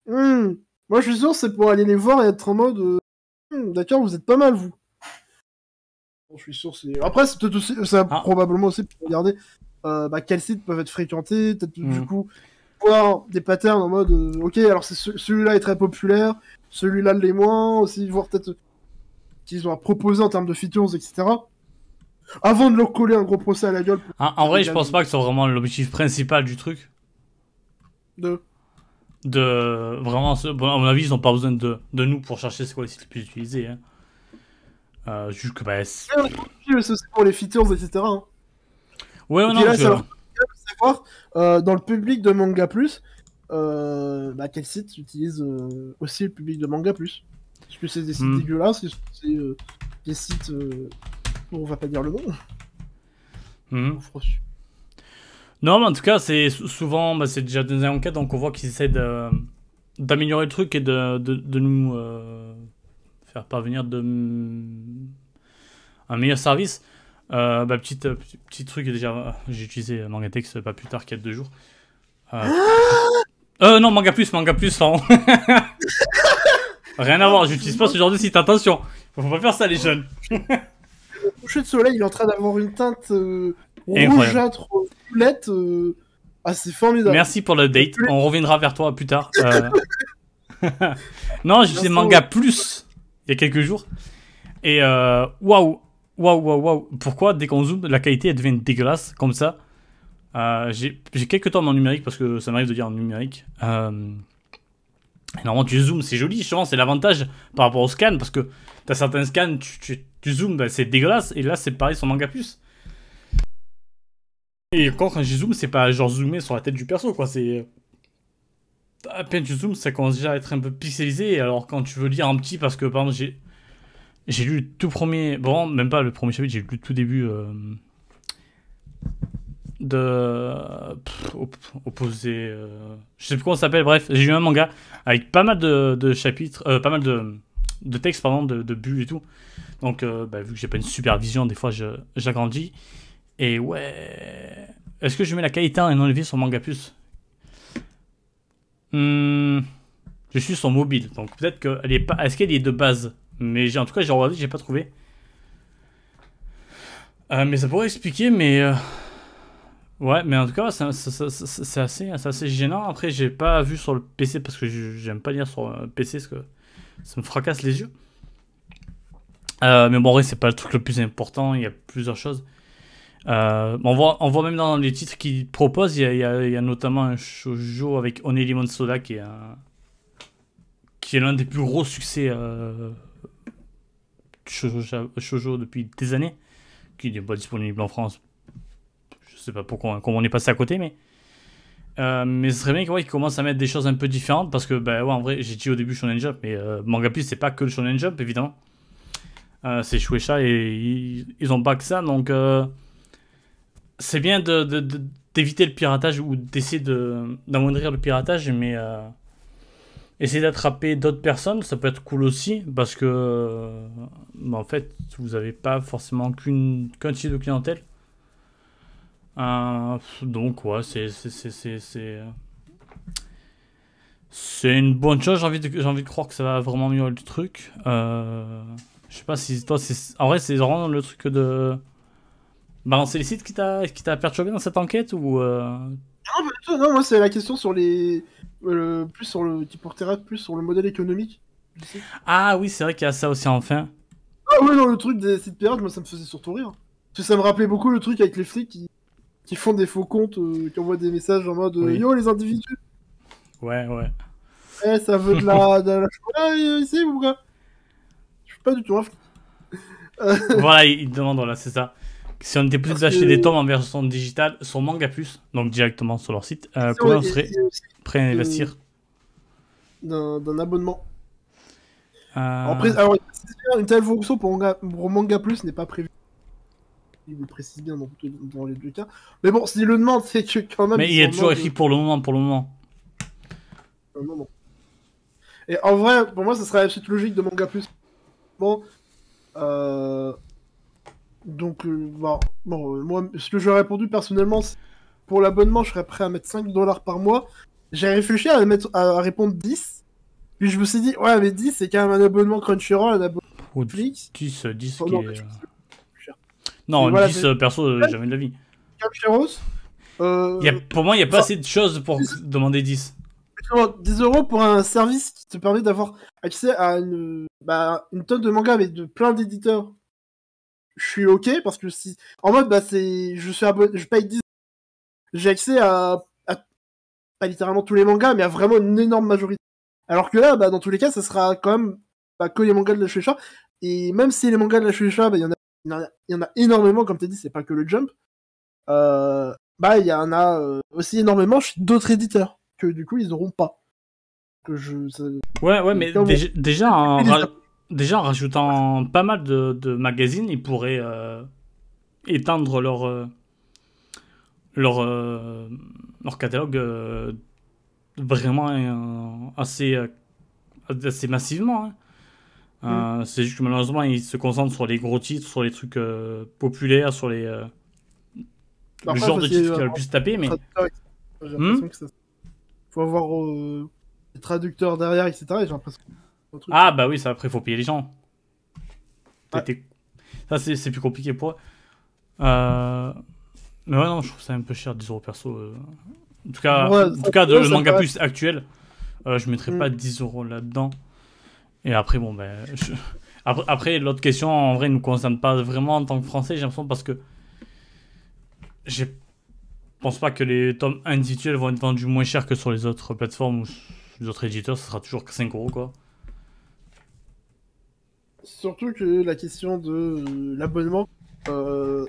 S1: Hmm. Moi je suis sûr c'est pour aller les voir et être en mode euh, hmm, d'accord vous êtes pas mal vous. je suis sûr c'est après c'est ça ah. probablement aussi pour regarder euh, bah, quels sites peuvent être fréquentés, peut-être du mm. coup voir des patterns en mode euh, ok alors celui-là est très populaire, celui-là l'est moins, aussi voir peut-être qu'ils ont à proposer en termes de features, etc. Avant de leur coller un gros procès à la gueule.
S2: En, vrai, je pense pas que c'est vraiment l'objectif principal du truc.
S1: De
S2: De. Vraiment, bon, à mon avis, ils ont pas besoin de, de nous pour chercher c'est quoi les sites les plus utilisés. Hein. Euh, juste que bah. C'est
S1: pour les features, etc. Hein.
S2: Ouais, non, là,
S1: ça savoir euh, dans le public de Manga Plus, euh, bah, quel site utilise euh, aussi le public de Manga Plus. Est-ce que c'est des sites hmm. dégueulasses c'est des sites. On va pas dire le nom
S2: hmm. Non, mais en tout cas, c'est souvent, bah, c'est déjà des enquêtes, donc on voit qu'ils essaient d'améliorer le truc et de, de, de nous faire parvenir de, un meilleur service. Euh, bah, petit, euh, petit, truc, déjà, j'ai utilisé Mangatex pas plus tard qu'il y a deux jours. Euh, euh non, Manga Plus, Manga Plus, <laughs> Rien à voir, j'utilise pas ce genre de site, attention. Faut pas faire ça, les jeunes. <laughs>
S1: le coucher de soleil, il est en train d'avoir une teinte euh, rougeâtre, violette. Ah, c'est formidable.
S2: Merci pour le date, on reviendra vers toi plus tard. <laughs> non, j'ai utilisé Manga Plus il y a quelques jours. Et waouh, Waouh, waouh, waouh. Pourquoi, dès qu'on zoome, la qualité elle devient dégueulasse comme ça? Euh, J'ai quelques temps en numérique parce que ça m'arrive de dire en numérique. Euh, normalement, tu zoomes, c'est joli, justement, c'est l'avantage par rapport au scan parce que tu as certains scans, tu, tu, zoomes, ben, c'est dégueulasse. Et là, c'est pareil sur Manga Plus. Et encore, quand je zoome, c'est pas genre zoomer sur la tête du perso, quoi. C'est. À peine tu zoomes, ça commence déjà à être un peu pixelisé. Alors, quand tu veux lire en petit, parce que par exemple, j'ai j'ai lu le tout premier. Bon, même pas le premier chapitre, j'ai lu le tout début. Euh, de. opposé. Euh, je sais plus comment ça s'appelle, bref. J'ai lu un manga avec pas mal de, chapitres. Euh, pas mal de, de textes, pardon, de, de bulles et tout. Donc, bah, vu que j'ai pas une supervision, des fois j'agrandis. Et ouais. Est-ce que je mets la qualité en enlevé sur Manga Plus? Hmm, Je suis sur mobile, donc peut-être qu'elle est pas. Est-ce qu'elle est de base? Mais en tout cas, j'ai regardé, j'ai pas trouvé. Euh, mais ça pourrait expliquer, mais. Euh, ouais, mais en tout cas, c'est assez, assez gênant. Après, j'ai pas vu sur le PC parce que j'aime pas lire sur PC parce que ça me fracasse les yeux. Euh, mais bon, en vrai, c'est pas le truc le plus important. Il y a plusieurs choses. on, voit, on voit même dans les titres qu'ils proposent, il y, a, notamment un shoujo avec Onelimon Soda qui est qui est l'un des plus gros succès shoujo depuis des années, qui n'est pas disponible en France. Je sais pas pourquoi, comment on est passé à côté, mais. Euh, mais ce serait bien qu'ils commencent à mettre des choses un peu différentes parce que, bah ouais, en vrai, j'ai dit au début Shonen Jump, mais euh, Manga Plus, c'est pas que le Shonen Jump, évidemment. Euh, c'est Shueisha et ils, ont pas que ça, donc c'est bien d'éviter le piratage ou d'essayer d'amoindrir le piratage, mais essayer d'attraper d'autres personnes, ça peut être cool aussi, parce que bah, en fait, vous n'avez pas forcément qu'un type de clientèle. Euh, donc, ouais, c'est. C'est une bonne chose, j'ai envie, de, j'ai envie de croire que ça va vraiment mieux le truc. Euh, je sais pas si toi, c'est, en vrai, c'est vraiment le truc de balancer les sites qui t'a, qui t'a perturbé dans cette enquête ou. Euh...
S1: Non, non, moi c'est la question sur les, euh, plus sur le qui porterait plus sur le modèle économique.
S2: Ah oui, c'est vrai qu'il y a ça aussi enfin.
S1: Ah ouais, non, le truc des sites pirates, moi ça me faisait surtout rire. Parce que ça me rappelait beaucoup le truc avec les flics qui, qui font des faux comptes, euh, qui envoient des messages en mode euh,
S2: Oui.
S1: Yo les individus,
S2: Ouais, ouais.
S1: eh, ça veut de la. de la... Ah, ici ou quoi Je suis pas du tout un flic.
S2: voilà, il demande, voilà, c'est ça. Si on était
S1: Parce
S2: d'acheter
S1: que-
S2: des tomes en version digitale sur Manga Plus, donc directement sur leur site, euh, comment on serait prêt à investir
S1: D'un abonnement.
S2: Euh,
S1: Après, alors, précise bien, une telle fonction pour Manga, pour Manga Plus n'est pas prévue. Il le précise bien dans, dans les deux cas. Mais bon, s'il le demande, c'est que quand même.
S2: Mais il est toujours écrit pour le moment, pour le moment.
S1: Euh, non, non. Et en vrai, pour moi, ça serait la suite logique de Manga Plus. Bon. Euh... Donc, euh, bon, bon, euh, moi, ce que j'aurais répondu personnellement, c'est pour l'abonnement, je serais prêt à mettre 5 dollars par mois. J'ai réfléchi à, mettre, à répondre 10. Puis je me suis dit, ouais, mais 10, c'est quand même un abonnement Crunchyroll, un abonnement Netflix.
S2: 10, 10
S1: Oh,
S2: qui
S1: non,
S2: est...
S1: Netflix, c'est plus cher.
S2: Non,
S1: voilà,
S2: 10
S1: c'est-
S2: euh, perso, euh, jamais de la vie.
S1: Euh,
S2: Il y a- pour moi, il n'y a pas
S1: enfin-
S2: assez de choses pour demander 10.
S1: Comment, 10 euros pour un service qui te permet d'avoir accès à une, bah, une tonne de mangas avec de plein d'éditeurs. Je suis ok parce que si. En mode, bah, c'est. Je suis abonné. Je paye 10. J'ai accès à, à. Pas littéralement tous les mangas, mais à vraiment une énorme majorité. Alors que là, bah, dans tous les cas, ça sera quand même bah, que les mangas de la Shueisha. Et même si les mangas de la Shueisha, bah, il y, en a- il y en a- il y en a énormément, comme tu dit, c'est pas que le Jump. Euh, bah, il y en a euh, aussi énormément chez d'autres éditeurs que du coup ils auront pas. Que je. ça-
S2: Ouais, ouais, mais déjà, déjà, en,
S1: les-
S2: ra- déjà en rajoutant pas mal de, de magazines, ils pourraient euh, étendre leur, leur, leur catalogue vraiment assez, assez massivement. hein. Euh, C'est juste que malheureusement, ils se concentrent sur les gros titres, sur les trucs euh, populaires, sur les, euh, le
S1: Après,
S2: genre de titres qui va le plus taper, mais.
S1: J'ai l'impression que ça. Faut avoir des traducteurs derrière, etc. Et j'ai l'impression que
S2: Ah bah oui, ça après faut payer les gens.
S1: Ouais.
S2: Ça c'est plus compliqué pour eux. Mais ouais non, je trouve ça un peu cher 10 euros perso. En tout cas,
S1: Ouais,
S2: en tout cas de le manga plus actuel, je mettrais
S1: Mm.
S2: pas 10 euros là-dedans. Et après bon ben, après, l'autre question en vrai ne nous concerne pas vraiment en tant que français, j'ai l'impression parce que je pense pas que les tomes individuels vont être vendus moins cher que sur les autres plateformes ou les autres éditeurs, ça sera toujours que 5 euros quoi.
S1: Surtout que la question de l'abonnement, euh,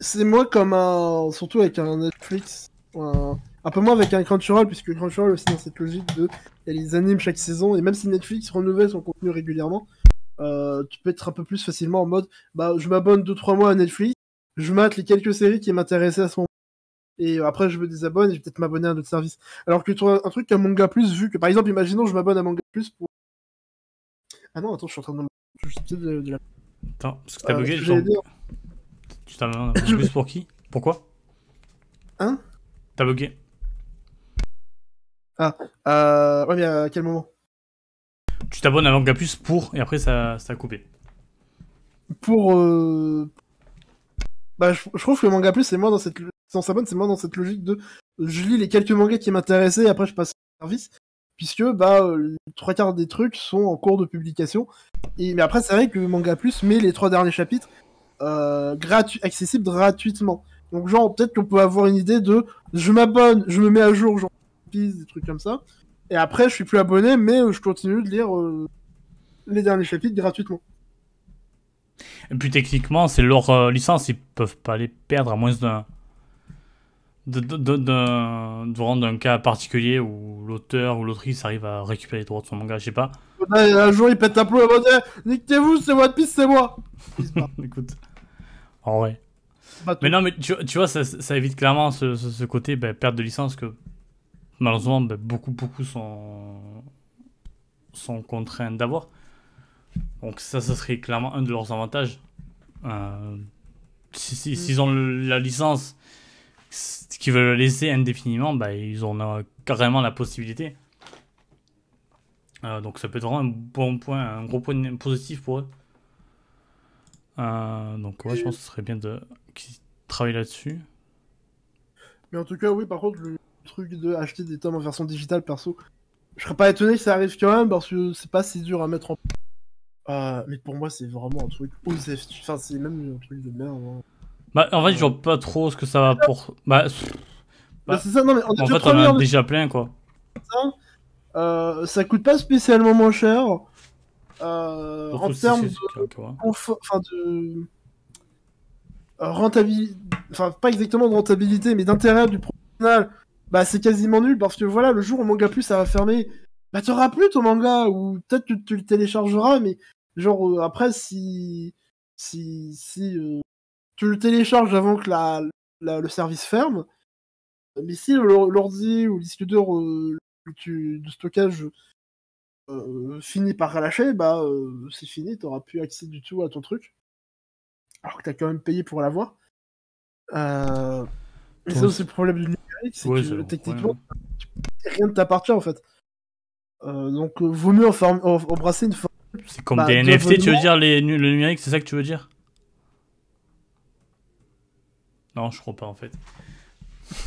S1: c'est moi comme un. Surtout avec un Netflix, un peu moins avec un Crunchyroll, puisque Crunchyroll aussi dans cette logique de. Il y a les animes chaque saison, et même si Netflix renouvelle son contenu régulièrement, euh, tu peux être un peu plus facilement en mode bah, je m'abonne 2-3 mois à Netflix, je mate les quelques séries qui m'intéressaient à ce moment. Et après, je me désabonne et je vais peut-être m'abonner à un autre service. Alors que toi, un truc comme Manga Plus, vu que par exemple, imaginons je m'abonne à Manga Plus pour. Ah non, attends, je suis en train de. Je de, de la
S2: Attends, parce que t'as
S1: Euh,
S2: bugué, je Tu t'as un plus <laughs> pour qui? Pourquoi
S1: Hein?
S2: T'as bugué.
S1: Euh, ouais, mais à quel moment?
S2: Tu t'abonnes à Manga Plus pour, et après ça, ça a coupé.
S1: Pour. Euh... Bah, je, je trouve que Manga Plus, c'est moi dans cette. Si on s'abonne, c'est moi dans cette logique de. Je lis les quelques mangas qui m'intéressaient et après je passe au service. Puisque, bah, euh, les trois quarts des trucs sont en cours de publication. Et, mais après, c'est vrai que Manga Plus met les trois derniers chapitres euh, gratu accessibles gratuitement. Donc, genre, peut-être qu'on peut avoir une idée de. Je m'abonne, je me mets à jour, genre, des trucs comme ça. Et après, je suis plus abonné, mais euh, je continue de lire euh, les derniers chapitres gratuitement.
S2: Et puis techniquement, c'est leur euh, licence, ils peuvent pas les perdre à moins d'un. De, de, de, d'un cas particulier où l'auteur ou l'autrice arrive à récupérer les droits de son manga, je sais pas.
S1: Ouais, un jour, il pète un plomb et va dire Niquez-vous, c'est One Piece, c'est moi. <laughs>
S2: Écoute. En vrai. Mais non, mais tu, tu vois, ça, ça évite clairement ce, ce, ce côté ben, perte de licence que malheureusement ben, beaucoup, beaucoup sont, sont contraints d'avoir. Donc ça, ça serait clairement un de leurs avantages. Euh, si, si- S'ils ont le- la licence, qu'ils veulent la laisser indéfiniment, ben, ils ont euh, carrément la possibilité. Euh, donc ça peut être vraiment un bon point, un gros point positif pour eux. Euh, donc ouais, je pense que ce serait bien de qu'ils travaillent là-dessus.
S1: Mais en tout cas, oui, par contre, le truc de acheter des tomes en version digitale, perso, je serais pas étonné que ça arrive quand même parce que c'est pas si dur à mettre en. Euh, mais pour moi, c'est vraiment un truc osef. Enfin, c'est même un truc de merde. hein.
S2: Bah, en fait, je vois pas trop ce que ça va pour. Bah,
S1: Bah,
S2: Bah,
S1: c'est ça, non, mais on
S2: en fait, on a déjà plein, quoi.
S1: Euh, ça coûte pas spécialement moins cher. Euh, en termes de confort, enfin de rentabilité, enfin pas exactement de rentabilité, mais d'intérêt du professionnel, bah c'est quasiment nul parce que voilà, le jour où Manga Plus ça va fermer, bah t'auras plus ton manga ou peut-être tu le téléchargeras, mais genre euh, après si si si euh, tu le télécharges avant que la, la- le service ferme, mais si l'or- l'ordi ou le disque dur euh, de stockage euh, finit par relâcher, bah euh, c'est fini, t'auras plus accès du tout à ton truc. Alors que t'as quand même payé pour l'avoir. Euh... Et ça aussi le problème du c'est
S2: Ouais,
S1: que techniquement,
S2: ouais.
S1: rien ne t'appartient en fait. Euh, donc euh, vaut mieux embrasser une forme.
S2: C'est comme
S1: Bah,
S2: des NFT, tu veux dire, les, le numérique, c'est ça que tu veux dire? Non, je crois pas en fait. <laughs>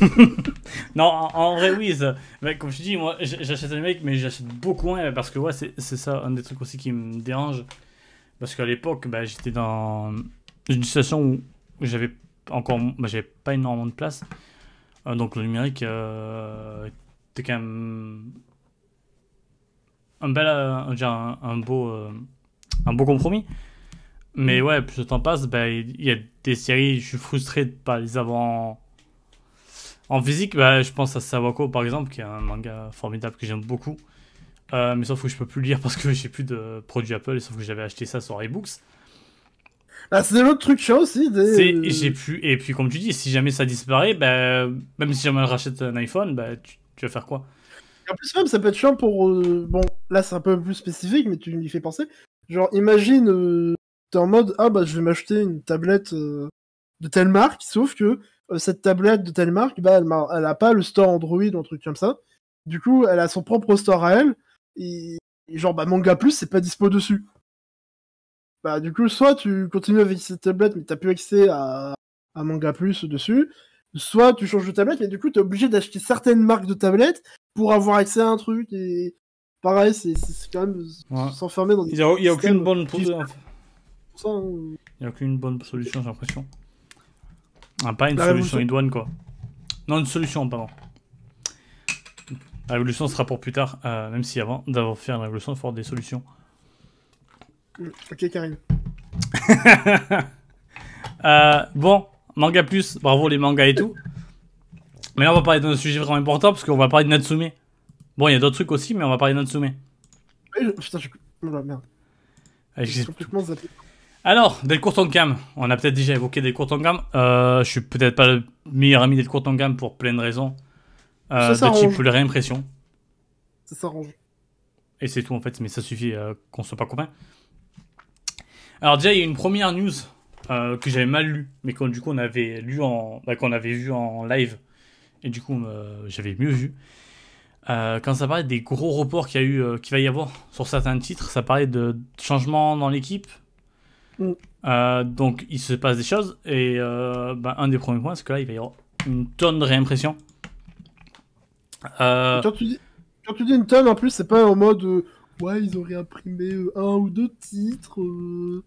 S2: non, en, en vrai, oui. Ça... mais comme je te dis, moi, j'achète un numérique, mais j'achète beaucoup moins parce que, ouais, c'est c'est ça, un des trucs aussi qui me dérange. Parce qu'à l'époque, bah, j'étais dans une situation où j'avais encore. Bah, j'avais pas énormément de place. Euh, donc le numérique euh, était quand même un bel, euh, un, un beau, euh, un beau compromis. Mais ouais, plus le temps passe, bah, il y a des séries, je suis frustré de pas les avoir en, en physique. Bah, je pense à Sawako par exemple, qui est un manga formidable que j'aime beaucoup. Euh, mais sauf que je peux plus lire parce que <laughs> j'ai plus de produits Apple et sauf que j'avais acheté ça sur iBooks.
S1: Ah, c'est l'autre truc chiant aussi. Des...
S2: J'ai et puis comme tu dis, si jamais ça disparaît, bah, même si jamais je rachète un iPhone, bah, tu, tu vas faire quoi?
S1: En plus, même, ça peut être chiant pour. euh, Bon, là, c'est un peu plus spécifique, mais tu m'y fais penser. Genre, imagine, euh, t'es en mode Ah, bah, je vais m'acheter une tablette euh, de telle marque, sauf que euh, cette tablette de telle marque, bah, elle, m'a- elle a pas le store Android ou un truc comme ça. Du coup, elle a son propre store à elle. Et, et genre, bah, Manga Plus, c'est pas dispo dessus. Bah, du coup, soit tu continues avec cette tablette, mais t'as plus accès à, à Manga Plus dessus. Soit tu changes de tablette, mais du coup, t'es obligé d'acheter certaines marques de tablettes pour avoir accès à un truc et pareil c'est quand même
S2: Ouais.
S1: s'enfermer dans des
S2: Il n'y a, il y a aucune bonne,
S1: ça, hein.
S2: il y a aucune bonne solution, j'ai l'impression. Ah, pas une
S1: La
S2: solution idoine, quoi. Non, une solution, pardon. La révolution sera pour plus tard, euh, même si avant d'avoir fait une révolution, il faut avoir des solutions.
S1: Ok Karine <laughs>
S2: Euh, bon, manga plus, bravo les mangas et tout. Mais là, on va parler d'un sujet vraiment important parce qu'on va parler de Natsume. Bon, il y a d'autres trucs aussi, mais on va parler de Natsume.
S1: Je- putain je oh là, merde j'ai
S2: j'ai-
S1: complètement zappé
S2: Alors, Delcourt Tonkam, on a peut-être déjà évoqué Delcourt Tonkam. Euh, je suis peut-être pas le meilleur ami de Delcourt Tonkam pour plein de raisons. Euh,
S1: Ça
S2: de
S1: s'arrange.
S2: type la réimpression.
S1: ça s'arrange
S2: Et c'est tout en fait, mais ça suffit euh, qu'on soit pas copains. Alors déjà, il y a une première news euh, que j'avais mal lue, mais qu'on du coup on avait lu en, bah, qu'on avait vu en live, et du coup euh, j'avais mieux vu. Euh, quand ça parlait des gros reports qu'il y a eu, qu'il va y avoir sur certains titres, ça parlait de changements dans l'équipe.
S1: Mm.
S2: Donc il se passe des choses, et bah, un des premiers points, c'est que là il va y avoir une tonne de réimpression.
S1: Quand tu dis quand tu dis une tonne en plus c'est pas en mode ouais ils ont réimprimé euh, un ou deux titres euh,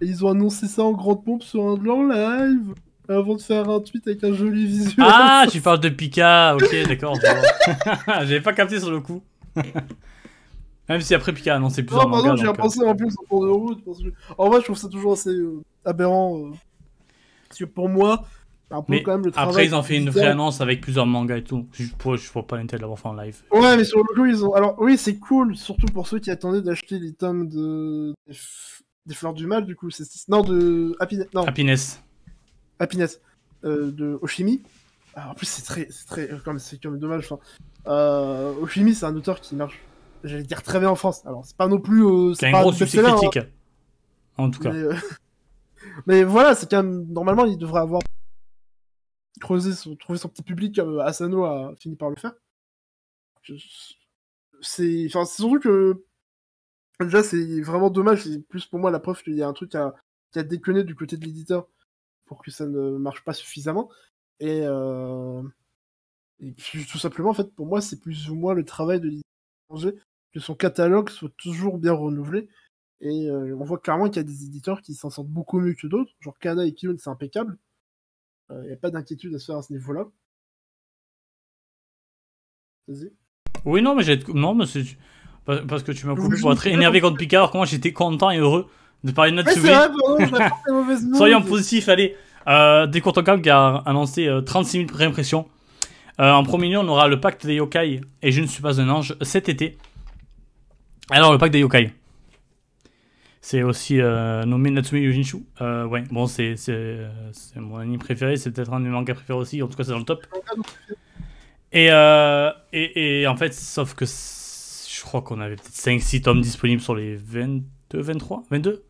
S1: et ils ont annoncé ça en grande pompe sur un de leurs live avant de faire un tweet avec un joli visuel
S2: Ah, <laughs> tu parles de Pika, ok, d'accord. <laughs> J'avais pas capté sur le coup. <laughs> Même si après Pika a annoncé plusieurs
S1: Non, pardon, j'ai repensé en plus en cours de route. Parce que... En vrai, je trouve ça toujours assez euh, aberrant. euh, Parce que pour moi,
S2: Mais
S1: quand même le travail.
S2: après, ils ont fait une vraie annonce avec plusieurs mangas et tout. Je ne vois pas l'intérêt de l'avoir fait en live.
S1: Ouais, mais sur le coup, ils ont. Alors, oui, c'est cool, surtout pour ceux qui attendaient d'acheter les tomes de. Des, Fleurs du Mal, du coup. c'est Non, de. Happiness. Non,
S2: Happiness.
S1: Happiness. Euh, de Oshimi. Ah, en plus, c'est très. C'est très. comme- C'est quand même dommage. Enfin, euh, Oshimi, c'est un auteur qui marche. J'allais dire très bien en France. Alors, c'est pas non plus. euh, c'est
S2: a un
S1: pas
S2: gros succès
S1: best-seller, hein.
S2: critique. En tout cas.
S1: Mais, euh, <laughs> mais voilà, c'est quand même. Normalement, il devrait avoir creusé, son... trouvé son petit public comme Asano a fini par le faire. C'est. Enfin, surtout que. Déjà, c'est vraiment dommage. C'est plus pour moi la preuve qu'il y a un truc à... qui a déconné du côté de l'éditeur pour que ça ne marche pas suffisamment. Et. euh, tout simplement, en fait, pour moi, c'est plus ou moins le travail de l'éditeur que son catalogue soit toujours bien renouvelé. Et euh, on voit clairement qu'il y a des éditeurs qui s'en sortent beaucoup mieux que d'autres. Genre Kana et Kiyun, c'est impeccable. Il n'y a pas d'inquiétude à se faire à ce niveau-là. Vas-y.
S2: Oui, non, mais j'ai. Non, mais c'est. Parce que tu m'as coupé pour être énervé contre Picard, alors que moi j'étais content et heureux de parler de
S1: mauvaises notes. <laughs>
S2: Soyons positifs, allez. Euh, Decourtocam qui a annoncé euh, 36 000 réimpressions. Euh, en premier lieu, on aura le pacte des yokai et Je ne suis pas un ange cet été. Alors, le pacte des yokai. C'est aussi euh, nommé Natsume Yojinchu. Euh, ouais, bon, c'est mon anime préféré, c'est peut-être un de mes mangas préférés aussi, en tout cas, c'est dans le top. Et, euh, et, et en fait, sauf que je crois qu'on avait peut-être 5-6 tomes disponibles sur les 22, 23, 22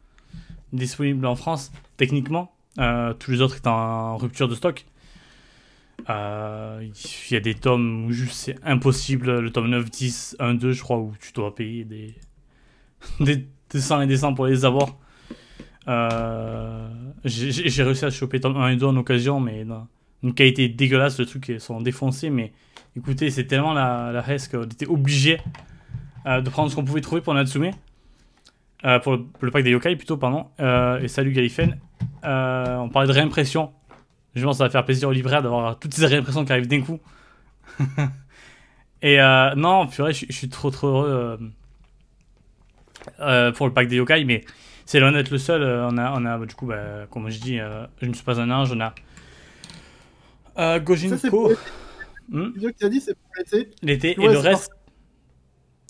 S2: disponibles en France, techniquement. Euh, tous les autres étant en rupture de stock. Euh, Il y a des tomes où juste c'est impossible. Le tome 9, 10, 1, 2, je crois, où tu dois payer des, <laughs> des, des 100 et des 100 pour les avoir. Euh, J'ai réussi à choper 1 et 2 en occasion, mais dans une qualité dégueulasse. Le truc, ils sont défoncés. Mais écoutez, c'est tellement la, la qu'on était obligé euh, de prendre ce qu'on pouvait trouver pour Natsume. Euh, pour le, pack des yokai plutôt, pardon. Et salut Galifen. On parlait de réimpression. Je pense que ça va faire plaisir au libraire d'avoir toutes ces réimpressions qui arrivent d'un coup. <laughs> et non, purée, je, je suis trop trop heureux euh, pour le pack des yokai, mais c'est loin d'être le seul. Euh, on a, on a du coup, bah, comme je dis, je ne suis pas un ange, on a euh,
S1: Ça, c'est
S2: Gojinko. Hmm?
S1: Le que tu as dit, c'est pour l'été.
S2: L'été
S1: Ouais,
S2: et le reste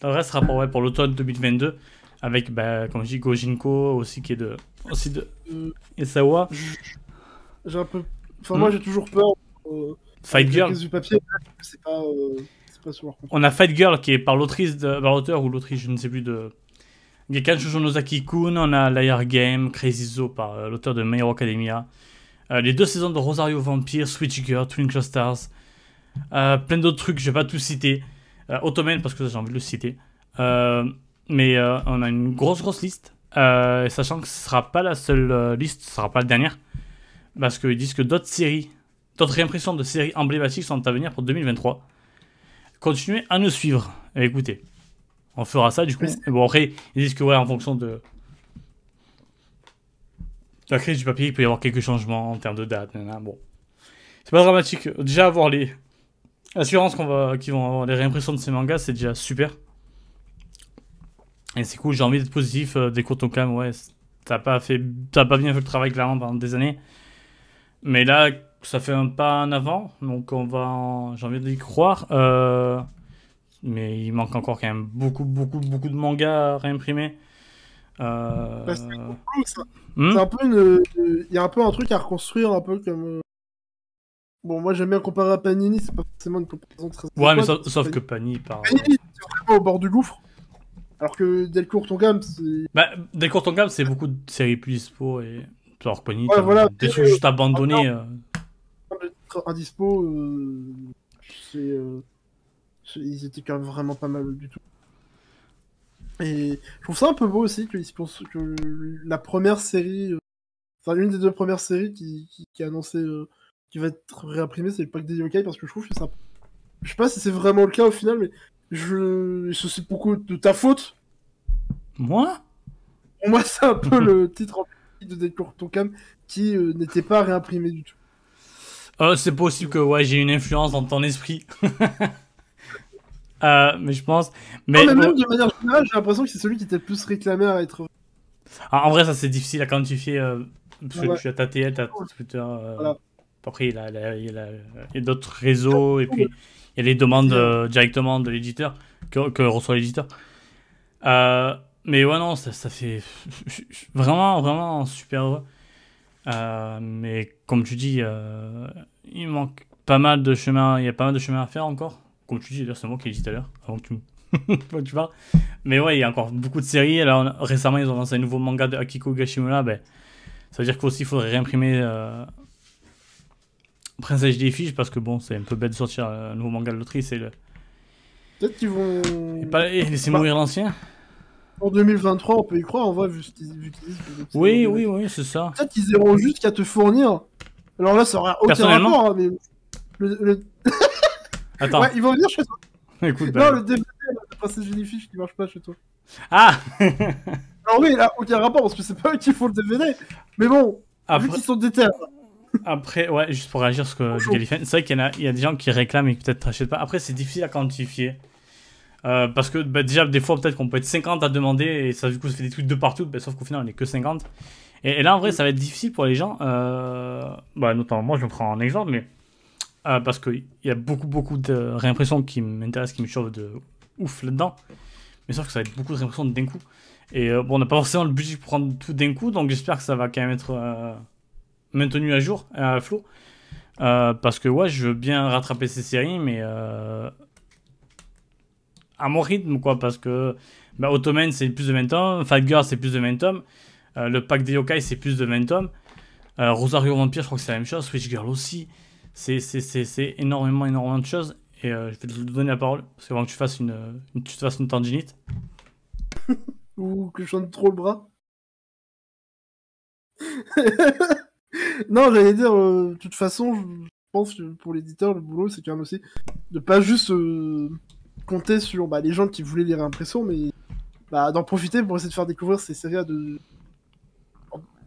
S2: le reste sera pour, ouais, pour l'automne 2022 avec bah, comme je dis Gojinko aussi qui est de aussi de Esawa
S1: J'ai un peu. Enfin,
S2: Hmm?
S1: moi, j'ai toujours peur. Euh,
S2: Fight Girl
S1: du papier, c'est pas. euh, pas
S2: on a Fight Girl qui est par l'autrice de par l'auteur ou l'autrice je ne sais plus de Gekan Shoujonozaki Kun on a Liar Game Crazy Zoo par euh, l'auteur de My Hero Academia. Euh, les deux saisons de Rosario Vampire Switch Girl Twinkle Stars. Euh, plein d'autres trucs je vais pas tout citer. Ottoman parce que j'ai envie de le citer. Mais on a une grosse grosse liste. Sachant que ce sera pas la seule liste ce sera pas la dernière. Parce qu'ils disent que d'autres séries d'autres réimpressions de séries emblématiques sont à venir pour 2023 continuez à nous suivre. Écoutez on fera ça du coup. Et bon après ils disent que ouais en fonction de la crise du papier il peut y avoir quelques changements en termes de date bon. C'est pas dramatique. Déjà avoir les assurances qu'on va qui vont avoir les réimpressions de ces mangas c'est déjà super. Et c'est cool j'ai envie d'être positif euh, des Kotokam ouais c- t'as pas fait t'as pas bien fait le travail clairement pendant des années. Mais là ça fait un pas en avant donc on va en- j'ai envie d'y croire euh, mais il manque encore quand même beaucoup beaucoup beaucoup de mangas à réimprimer euh...
S1: Bah, c'est
S2: hmm
S1: un peu une. Il y a un peu un truc à reconstruire, un peu comme. euh, Bon, moi j'aime bien comparer à Panini, c'est pas forcément une comparaison très.
S2: ouais mais sauf, que Pani par
S1: Panini, c'est vraiment au bord du gouffre. Alors que Delcourt Tongam, c'est.
S2: bah Delcourt Tongam c'est beaucoup de séries plus dispo et alors Pani
S1: Ouais,
S2: t'as
S1: voilà.
S2: des trucs juste abandonnés euh.
S1: indispo, euh, c'est, euh, c'est- ils étaient quand même vraiment pas mal du tout. Et je trouve ça un peu beau aussi pensent que la première série, euh, enfin l'une des deux premières séries qui, qui, qui a annoncé euh, qui va être réimprimée, c'est le pack des yokai parce que je trouve que ça. Je sais pas si c'est vraiment le cas au final, mais je. Ce c'est beaucoup de ta faute.
S2: moi?
S1: Pour moi, c'est un peu <laughs> le titre de Delcourt Tonkam qui euh, n'était pas réimprimé du tout.
S2: Euh, c'est possible que ouais, j'ai une influence dans ton esprit. <laughs> Euh, mais je pense. Mais,
S1: Non, mais même
S2: bon,
S1: de manière générale, j'ai l'impression que c'est celui qui était le plus réclamé à être.
S2: ah, en vrai, ça c'est difficile à quantifier. euh, parce que
S1: Ouais.
S2: tu as ta TL, t'as Twitter. euh,
S1: Voilà.
S2: Après, il y a, d'autres réseaux. Et puis, il y a les demandes euh, directement de l'éditeur que, que reçoit l'éditeur. Euh, mais ouais, non, ça, ça fait. Vraiment, vraiment super heureux. Euh, mais comme tu dis, il manque pas mal de chemin. Il y a pas mal de chemin à faire encore. Comme tu dis, d'ailleurs, c'est moi qui l'ai dit tout à l'heure, avant que tu, <laughs> tu parles. Mais ouais, il y a encore beaucoup de séries. On a- récemment, ils ont lancé un nouveau manga de Akiko Gashimura. Ben, ça veut dire qu'aussi, il faudrait réimprimer euh, Princesse des Fiches parce que bon, c'est un peu bête de sortir un nouveau manga de l'autrice et, le...
S1: Peut-être qu'ils vont.
S2: et, pas... et laisser
S1: Bah,
S2: mourir l'ancien.
S1: En 2023, on peut y croire, en vrai, vu ce qu'ils c'est
S2: Oui, oui, oui, c'est ça.
S1: Peut-être qu'ils iront juste qu'à te fournir. Alors là, ça aura aucun rapport, hein, mais. Le, le- <laughs>
S2: Attends,
S1: Ouais, ils vont venir chez toi. <laughs>
S2: écoute. ben-
S1: Non, le DVD de Princesse Jellyfish qui marche pas chez toi.
S2: Ah
S1: Alors <laughs> oui, là, aucun rapport parce que c'est pas eux qui font le DVD. Mais bon, vu
S2: Après,
S1: qu'ils sont déter.
S2: Après, ouais, juste pour réagir sur ce que c'est vrai qu'il y, a, il y a des gens qui réclament et qui peut-être n'achètent pas. Après, c'est difficile à quantifier. Euh, parce que bah, déjà, des fois, peut-être qu'on peut être 50 à demander et ça, du coup, ça fait des trucs de partout, bah, sauf qu'au final, on n'est que 50. Et, là, en vrai, ça va être difficile pour les gens. Euh, bah, notamment, moi, je me prends un exemple, mais euh, parce qu'il y a beaucoup, beaucoup de réimpressions qui m'intéressent, qui me chauffent de ouf là-dedans. Mais sauf que ça va être beaucoup de réimpressions d'un coup. Et bon, on n'a pas forcément le budget pour prendre tout d'un coup, donc j'espère que ça va quand même être maintenu à jour, à flot. parce que ouais, je veux bien rattraper ces séries, mais à mon rythme, quoi, parce que bah, Ottoman c'est plus de 20 tomes, Fight Girl c'est plus de 20 tomes, euh, le pack des yokai c'est plus de 20 tomes, euh, Rosario Vampire je crois que c'est la même chose, Switch Girl aussi, c'est énormément, énormément de choses, et euh, je vais te donner la parole, parce qu'avant que tu fasses une, tu te fasses une tendinite. <laughs>
S1: Ou que je chante trop le bras. <laughs> non, j'allais dire, de toute façon, je pense que pour l'éditeur, le boulot, c'est quand même aussi de pas juste compter sur bah, les gens qui voulaient les réimpressions, mais bah, d'en profiter pour essayer de faire découvrir ces séries de,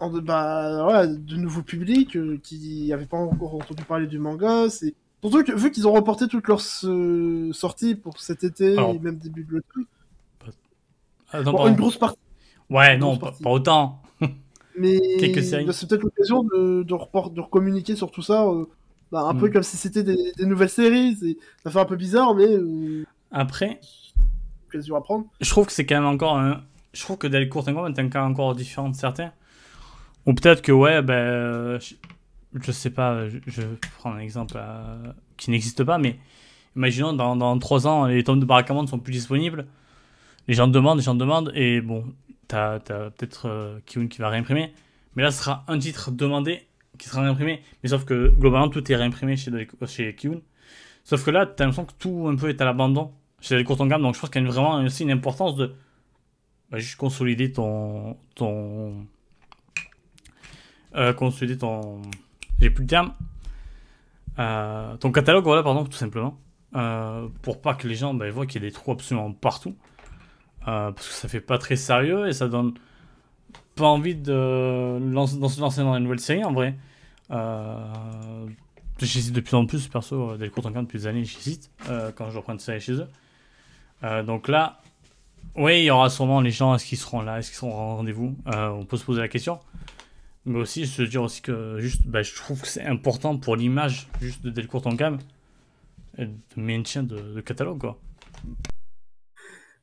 S1: bah, de nouveaux publics euh, qui n'avaient pas encore entendu parler du manga. C'est surtout que vu qu'ils ont reporté toutes leurs sorties pour cet été et même début de l'automne. une grosse partie.
S2: Ouais, non, pas, autant. <laughs>
S1: mais c'est peut-être l'occasion de, de, de recommuniquer sur tout ça. Euh, bah, un peu mm. comme si c'était des, nouvelles séries. Ça fait un peu bizarre, mais. Euh,
S2: après,
S1: je
S2: trouve que c'est quand même encore un. Je trouve que Delcourt est un cas encore différent de certains. Ou peut-être que, ouais, ben. Je, sais pas, je, prends un exemple euh, qui n'existe pas, mais imaginons dans, dans 3 ans, les tomes de Barakamon ne sont plus disponibles. Les gens demandent, les gens demandent, et bon, t'as as, peut-être euh, qui va réimprimer. Mais là, ce sera un titre demandé qui sera réimprimé. Mais sauf que globalement, tout est réimprimé chez, chez Kiun. Sauf que là, t'as l'impression que tout un peu est à l'abandon c'est les courtes en gamme, donc je pense qu'il y a vraiment aussi une importance de bah, juste consolider ton. ton euh, consolider ton. J'ai plus le terme. Euh, ton catalogue, voilà, pardon, tout simplement. Euh, pour pas que les gens bah, voient qu'il y a des trous absolument partout. parce que ça fait pas très sérieux et ça donne pas envie de, lancer, se lancer dans une nouvelle série en vrai. j'hésite de plus en plus, perso, des courtes en depuis des années, j'hésite quand je reprends une série chez eux. Euh, donc là, oui, il y aura sûrement les gens, est-ce qu'ils seront là, est-ce qu'ils seront au rendez-vous? Euh, On peut se poser la question. Mais aussi, veux dire aussi que juste, bah, je trouve que c'est important pour l'image juste de Delcourt en gamme et de maintien de, de catalogue, quoi.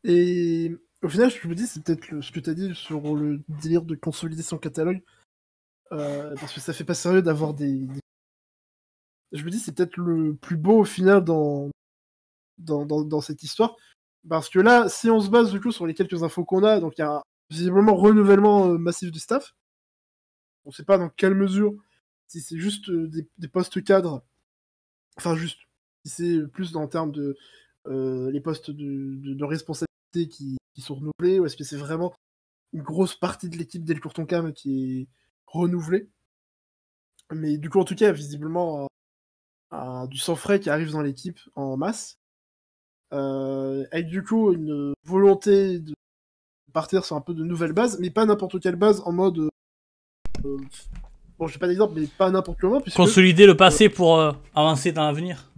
S1: Et au final, je me dis, c'est peut-être ce que tu as dit sur le délire de consolider son catalogue. Euh, parce que ça fait pas sérieux d'avoir des, Je me dis, c'est peut-être le plus beau au final dans, dans, dans cette histoire. Parce que là, si on se base du coup sur les quelques infos qu'on a, donc il y a visiblement renouvellement euh, massif du staff. On ne sait pas dans quelle mesure, si c'est juste euh, des, postes cadres, enfin juste, si c'est plus dans le terme de euh, les postes de, responsabilité qui, sont renouvelés, ou est-ce que c'est vraiment une grosse partie de l'équipe Delcourt Tonkam qui est renouvelée. Mais du coup, en tout cas, visiblement, du sang frais qui arrive dans l'équipe en masse. Euh, avec du coup une volonté de partir sur un peu de nouvelles bases, mais pas n'importe quelle base en mode. Euh, euh, bon, j'ai pas d'exemple, mais pas n'importe comment. Puisque,
S2: Consolider le passé pour avancer dans l'avenir.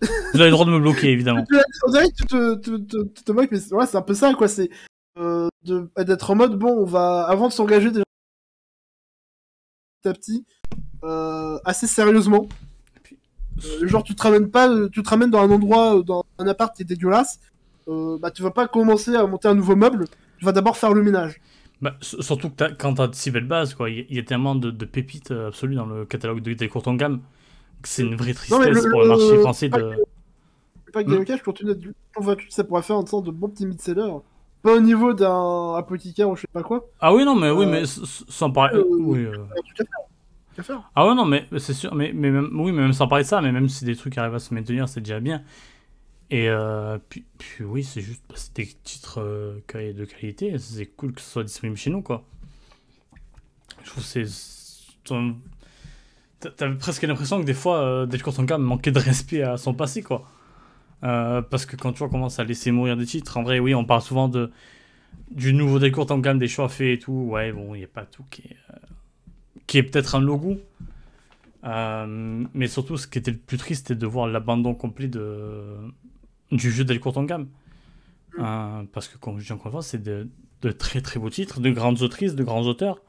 S2: Vous avez le droit de me bloquer, évidemment.
S1: On dirait que tu te, moques, mais ouais, c'est un peu ça, quoi. C'est d'être en mode, bon, on va, avant de s'engager déjà petit à petit, assez sérieusement, euh, genre, tu te ramènes pas, euh, tu te ramènes dans un endroit, euh, dans un appart qui est dégueulasse. bah, tu vas pas commencer à monter un nouveau meuble. Tu vas d'abord faire le ménage.
S2: Bah, surtout que as, quand t'as de si belles bases, quoi. Il y, a tellement de, pépites absolues dans le catalogue de, des courtes en gamme que c'est une vraie tristesse pour le marché français de.
S1: Le pack hmm. je continue à ça pourrait faire un sorte de bon petit mid-seller. Pas au niveau d'un apothicaire ou je sais pas quoi.
S2: Ah oui, non, mais oui, mais sans parler. oui, ah ouais, non, mais c'est sûr. Mais, mais même, oui, mais même sans parler de ça, mais même si des trucs arrivent à se maintenir, c'est déjà bien. Et euh, puis, puis, oui, c'est juste bah, des titres euh, de qualité. C'est cool que ce soit disponible chez nous, quoi. Je trouve que c'est. T'as presque l'impression que des fois, euh, Delcourt Tonka manquait de respect à son passé, quoi. Euh, parce que quand tu vois, commence à laisser mourir des titres, en vrai, oui, on parle souvent de du nouveau Delcourt gamme, des choix faits et tout. Ouais, bon, il n'y a pas tout qui est qui est peut-être un logo. Mais surtout, ce qui était le plus triste, c'était de voir l'abandon complet de, du jeu Delcourt en gamme.
S1: Mm.
S2: Euh, parce que, comme je dis encore une fois, c'est de, de très très beaux titres, de grandes autrices, de grands auteurs.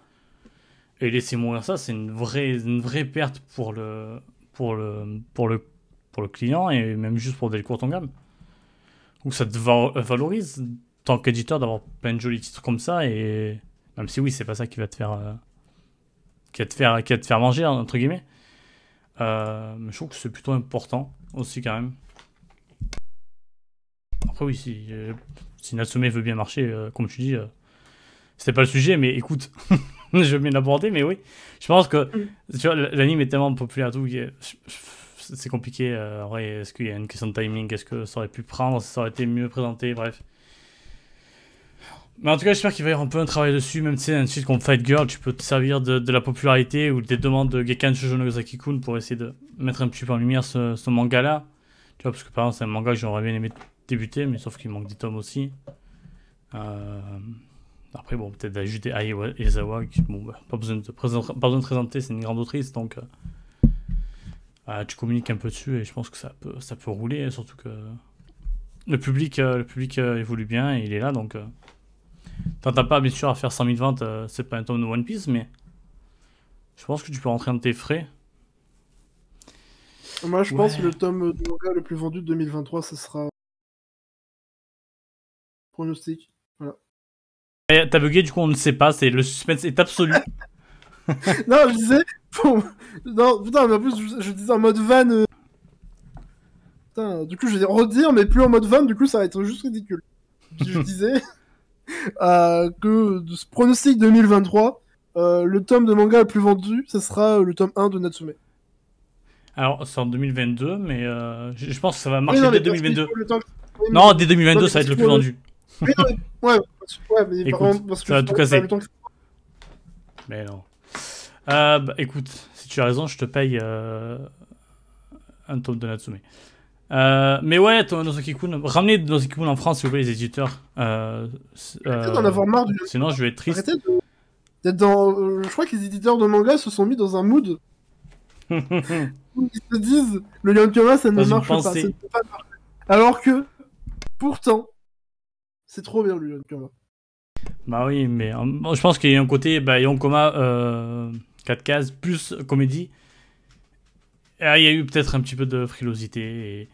S2: Et laisser mourir ça, c'est une vraie, une vraie perte pour le, pour, le, pour, le, pour le client et même juste pour Delcourt en gamme. Où ça te va- valorise, tant qu'éditeur, d'avoir plein de jolis titres comme ça. Et même si oui, c'est pas ça qui va te faire, euh, qui va te faire, qui va te faire manger, entre guillemets. Euh, mais je trouve que c'est plutôt important aussi quand même. Après oui, si, euh, si Natsume veut bien marcher, euh, comme tu dis, euh, c'était pas le sujet, mais écoute, <laughs> je veux bien l'aborder, mais oui. Je pense que tu vois, l'anime est tellement populaire, tout, c'est compliqué. en vrai, est-ce qu'il y a une question de timing Est-ce que ça aurait pu prendre Ça aurait été mieux présenté Bref. Mais en tout cas, j'espère qu'il va y avoir un peu un travail dessus. Même si c'est un titre comme Fight Girl, tu peux te servir de, de la popularité ou des demandes de Gekan Shoujo Nagasaki-kun pour essayer de mettre un petit peu en lumière ce, ce manga-là. Tu vois, parce que par exemple, c'est un manga que j'aurais bien aimé débuter, mais sauf qu'il manque des tomes aussi. Euh, Après, bon, peut-être d'ajouter Ai Ezawa, qui, bon, bah, pas, besoin de présenter, pas besoin de présenter, c'est une grande autrice, donc euh, euh, tu communiques un peu dessus et je pense que ça peut, ça peut rouler, surtout que le public, euh, le public euh, évolue bien et il est là, donc euh, t'entends pas bien sûr à faire 100 000 ventes, euh, c'est pas un tome de One Piece, mais je pense que tu peux rentrer dans tes frais.
S1: Moi, je pense que le tome de manga le plus vendu de 2023, ce sera. Pronostic.
S2: Et T'as bugué, du coup on ne sait pas, c'est le suspense est absolu. <laughs>
S1: non, je disais. bon, non, putain, mais en plus, je, je disais en mode van. euh, Putain, du coup, je vais redire, mais plus en mode van, du coup, ça va être juste ridicule. je <laughs> disais euh, que de ce pronostic 2023, euh, le tome de manga le plus vendu, ce sera le tome 1 de Natsume.
S2: Alors c'est en 2022, mais je pense que ça va marcher
S1: non,
S2: dès
S1: mais parce qu'il
S2: 2022.
S1: faut le temps que- Oui, mais-
S2: Non, dès 2022
S1: Non, mais
S2: ça va être le plus vendu.
S1: Oui, non, mais- ouais, ouais, mais par
S2: Écoute,
S1: contre, parce que
S2: ça va tout casser.
S1: que-
S2: Mais non. Euh, bah, écoute, si tu as raison, je te paye euh, un tome de Natsume. Euh, mais ouais, ton Nozoki-kun, ramenez Nozoki-kun en France, s'il vous plaît, les éditeurs. Euh,
S1: Arrêtez
S2: euh,
S1: d'en avoir marre du
S2: sinon, je vais être triste.
S1: Arrêtez d'être dans. euh, je crois que les éditeurs de manga se sont mis dans un mood <laughs> où ils se disent le Yankama ça ne marche pas, ça ne peut pas marcher. Alors que, pourtant, c'est trop bien le Yankama.
S2: bah oui, mais euh, je pense qu'il y a un côté bah, Yonkoma euh, 4 cases plus comédie. Ah, Il y a eu peut-être un petit peu de frilosité. Et,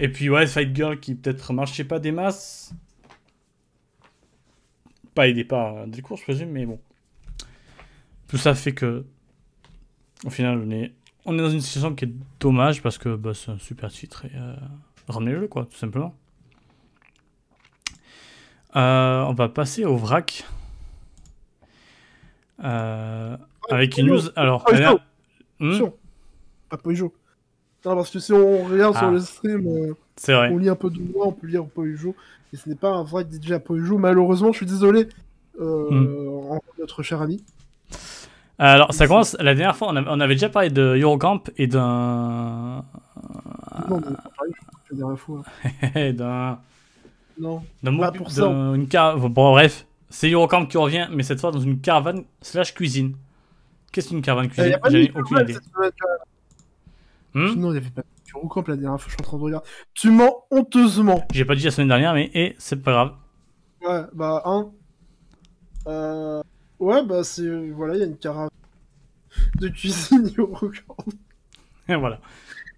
S2: et puis, ouais, Fight Girl qui peut-être marchait pas des masses. Pas aidé par euh, des cours, je présume, mais bon. Tout ça fait que, au final, on est, dans une situation qui est dommage parce que bah, c'est un super titre et euh, ramenez-le, quoi, tout simplement. Euh, on va passer au vrac. Euh, avec une news. Alors,
S1: Poyo.
S2: elle a- Hmm,
S1: Attention. Pas. Non, parce que si on regarde
S2: Ah.
S1: sur le stream, euh, on lit un peu de moi, on peut lire Poijo. Et ce n'est pas un vrai DJ à Poijo. Malheureusement, je suis désolé. En- Notre cher ami.
S2: Alors, ça commence. La dernière fois, on avait, on déjà parlé de Eurocamp et d'un.
S1: Non, mais pareil, je la dernière fois. <laughs>
S2: d'un.
S1: Non.
S2: d'un
S1: Pas pour ça.
S2: une car- Bon, bref. C'est Eurocamp qui revient, mais cette fois dans une caravane slash cuisine. Qu'est-ce qu'une caravane
S1: n'y
S2: cuisine? ai aucune idée. Hmm?
S1: Non, il n'y avait pas de Eurocamp la dernière fois, je suis en train de regarder. Tu mens honteusement.
S2: J'ai pas dit la semaine dernière, mais et c'est pas grave.
S1: Ouais, bah, un. Euh... Ouais, bah, c'est. Voilà, il y a une caravane de cuisine <laughs> Eurocamp
S2: Et voilà.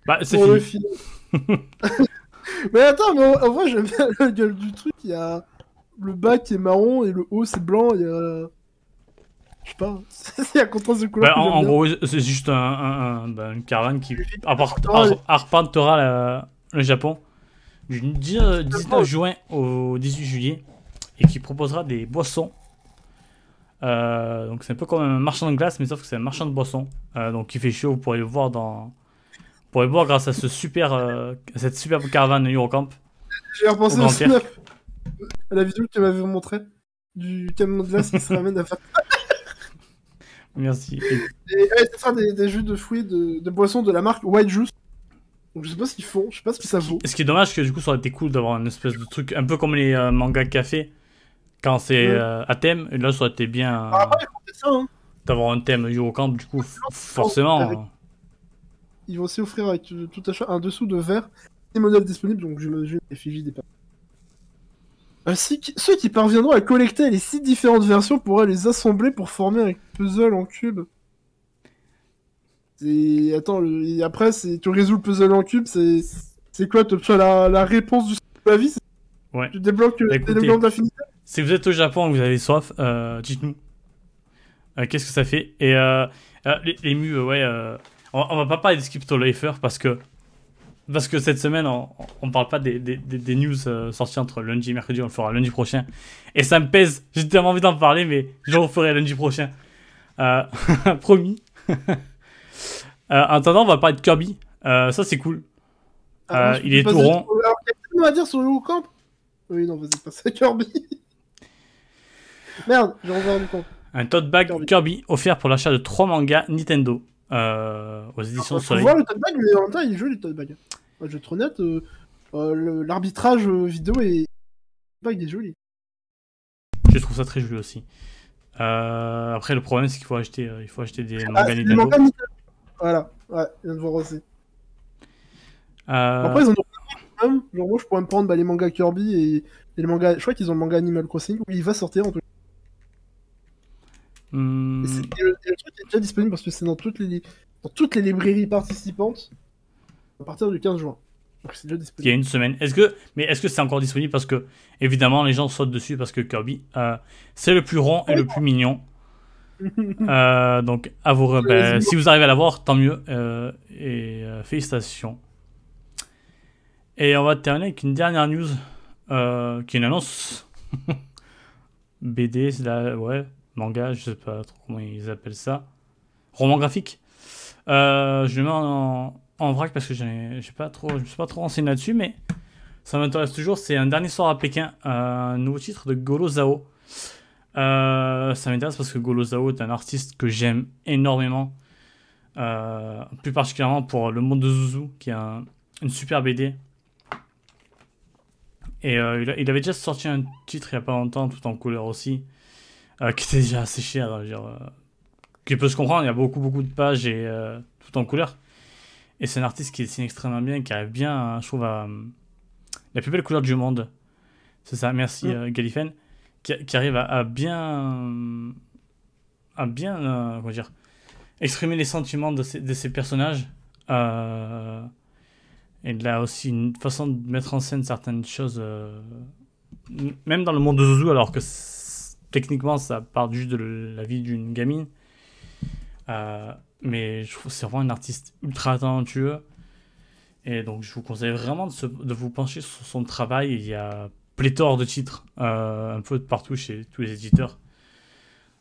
S2: Bah, c'est fini. <laughs>
S1: mais attends, mais en, en vrai, j'aime bien la gueule du truc. Il y a le bas qui est marron et le haut c'est blanc. Il y a. Je sais pas. <laughs> Il y a contraste de couleur.
S2: Bah, en, gros, c'est juste un, un- un- bah, une caravane qui ar- arpentera la- le Japon du 10 euh, 19 juin au 18 juillet et qui proposera des boissons. Euh, donc c'est un peu comme un marchand de glace, mais sauf que c'est un marchand de boissons. Euh, donc il fait chaud, vous pourrez le voir dans. Vous pourrez le voir grâce à ce super, euh, cette superbe caravane Eurocamp.
S1: J'ai repensé
S2: au
S1: snap. À la vidéo que tu m'avais montré. Du camion de glace qui se ramène à faire. <laughs>
S2: Merci.
S1: Et ouais, c'est ça, des, des jus de fruits, de, de boissons de la marque White Juice. Donc je sais pas ce qu'ils font, je sais pas ce que ça vaut.
S2: Ce qui est dommage, que du coup, ça aurait été cool d'avoir une espèce de truc un peu comme les euh, mangas café quand c'est
S1: Ouais.
S2: euh, à thème. Et là, ça aurait été bien.
S1: Ah, ils font ça, hein.
S2: d'avoir un thème Eurocamp, du coup, forcément.
S1: Ils vont aussi offrir avec euh, tout achat un dessous de verre des modèles disponibles, donc j'imagine l'effigie des personnes. Ainsi que ceux qui parviendront à collecter les six différentes versions pourraient les assembler pour former un puzzle en cube. C'est... Attends, le- et après, tu résous le puzzle en cube, c'est... C'est quoi Tu as la... la réponse du de la vie?
S2: Ouais.
S1: Tu débloques euh, des d'infinité
S2: Si vous êtes au Japon et vous avez soif, euh, dites-nous. Euh, Qu'est-ce que ça fait? Et euh, les, les mus, euh, ouais. On, on va pas parler de Skipto Lifer parce que. Parce que cette semaine, on, on parle pas des, des, des- des news euh, sorties entre lundi et mercredi, on le fera lundi prochain. Et ça me pèse, j'ai tellement envie d'en parler, mais je le referai lundi prochain. Euh, <laughs> promis. <laughs> Euh, en attendant, on va parler de Kirby. Ça, c'est cool.
S1: Ah,
S2: il est tout rond.
S1: Alors, il y a tellement à dire sur le Camp Oui, non, vas-y, passe à Kirby. <laughs> Merde, j'ai revu du camp.
S2: Un tote bag
S1: Kirby.
S2: Kirby offert pour l'achat de 3 mangas Nintendo aux éditions Soleil.
S1: voir le tote bag, mais en même temps, il est joli le tote bag. Je vais être honnête, euh, euh, l'arbitrage euh, vidéo est. Le bag est joli.
S2: Je trouve ça très joli aussi. Euh, après, le problème, c'est qu'il faut acheter, euh, il faut acheter des
S1: Ah,
S2: mangas Nintendo.
S1: Nintendo. Voilà, ouais, je viens de voir aussi.
S2: Euh,
S1: Après, ils ont. Genre, moi, je pourrais me prendre bah, les mangas Kirby et, et les mangas. Je crois qu'ils ont le manga Animal Crossing où il va sortir en tout cas. Et, c'est- et le, et le truc est déjà disponible parce que c'est dans toutes les, dans toutes les librairies participantes à partir du 15 juin. Donc c'est déjà
S2: il y a une semaine. Est-ce que, mais est-ce que c'est encore disponible parce que, évidemment, les gens sautent dessus parce que Kirby, euh, c'est le plus rond et le plus mignon. <laughs> Euh, donc, à vous, re- ben, si vous arrivez à l'avoir, tant mieux. euh, et euh, félicitations. Et on va terminer avec une dernière news euh, qui est une annonce. <laughs> BD, c'est la, ouais, manga, je sais pas trop comment ils appellent ça. Roman graphique. Euh, je le mets en, en vrac parce que j'ai pas trop, je me suis pas trop renseigné là-dessus, mais ça m'intéresse toujours. C'est un dernier soir à Pékin, un nouveau titre de Golo Zhao. Euh, ça m'intéresse parce que Golo Zhao est un artiste que j'aime énormément. Euh, plus particulièrement pour Le Monde de Zuzu, qui est un- une super BD. Et il avait déjà sorti un titre il y a pas longtemps, tout en couleur aussi, euh, qui était déjà assez cher. euh, euh, qui peut se comprendre, il y a beaucoup, beaucoup de pages et euh, tout en couleur. Et c'est un artiste qui dessine extrêmement bien, qui arrive bien, hein, je trouve, à. la plus belle couleur du monde. C'est ça, merci
S1: Mm.
S2: euh, Galifen. Qui, qui arrive à, à bien. à bien. comment dire exprimer les sentiments de ces, de ces personnages. Euh, et il a aussi une façon de mettre en scène certaines choses, euh, même dans le monde de Zuzu, alors que techniquement ça part juste de la vie d'une gamine. Euh, mais je trouve c'est vraiment un artiste ultra talentueux. Et donc je vous conseille vraiment de, vous pencher sur son travail. Il y a pléthore de titres, euh, un peu partout chez tous les éditeurs.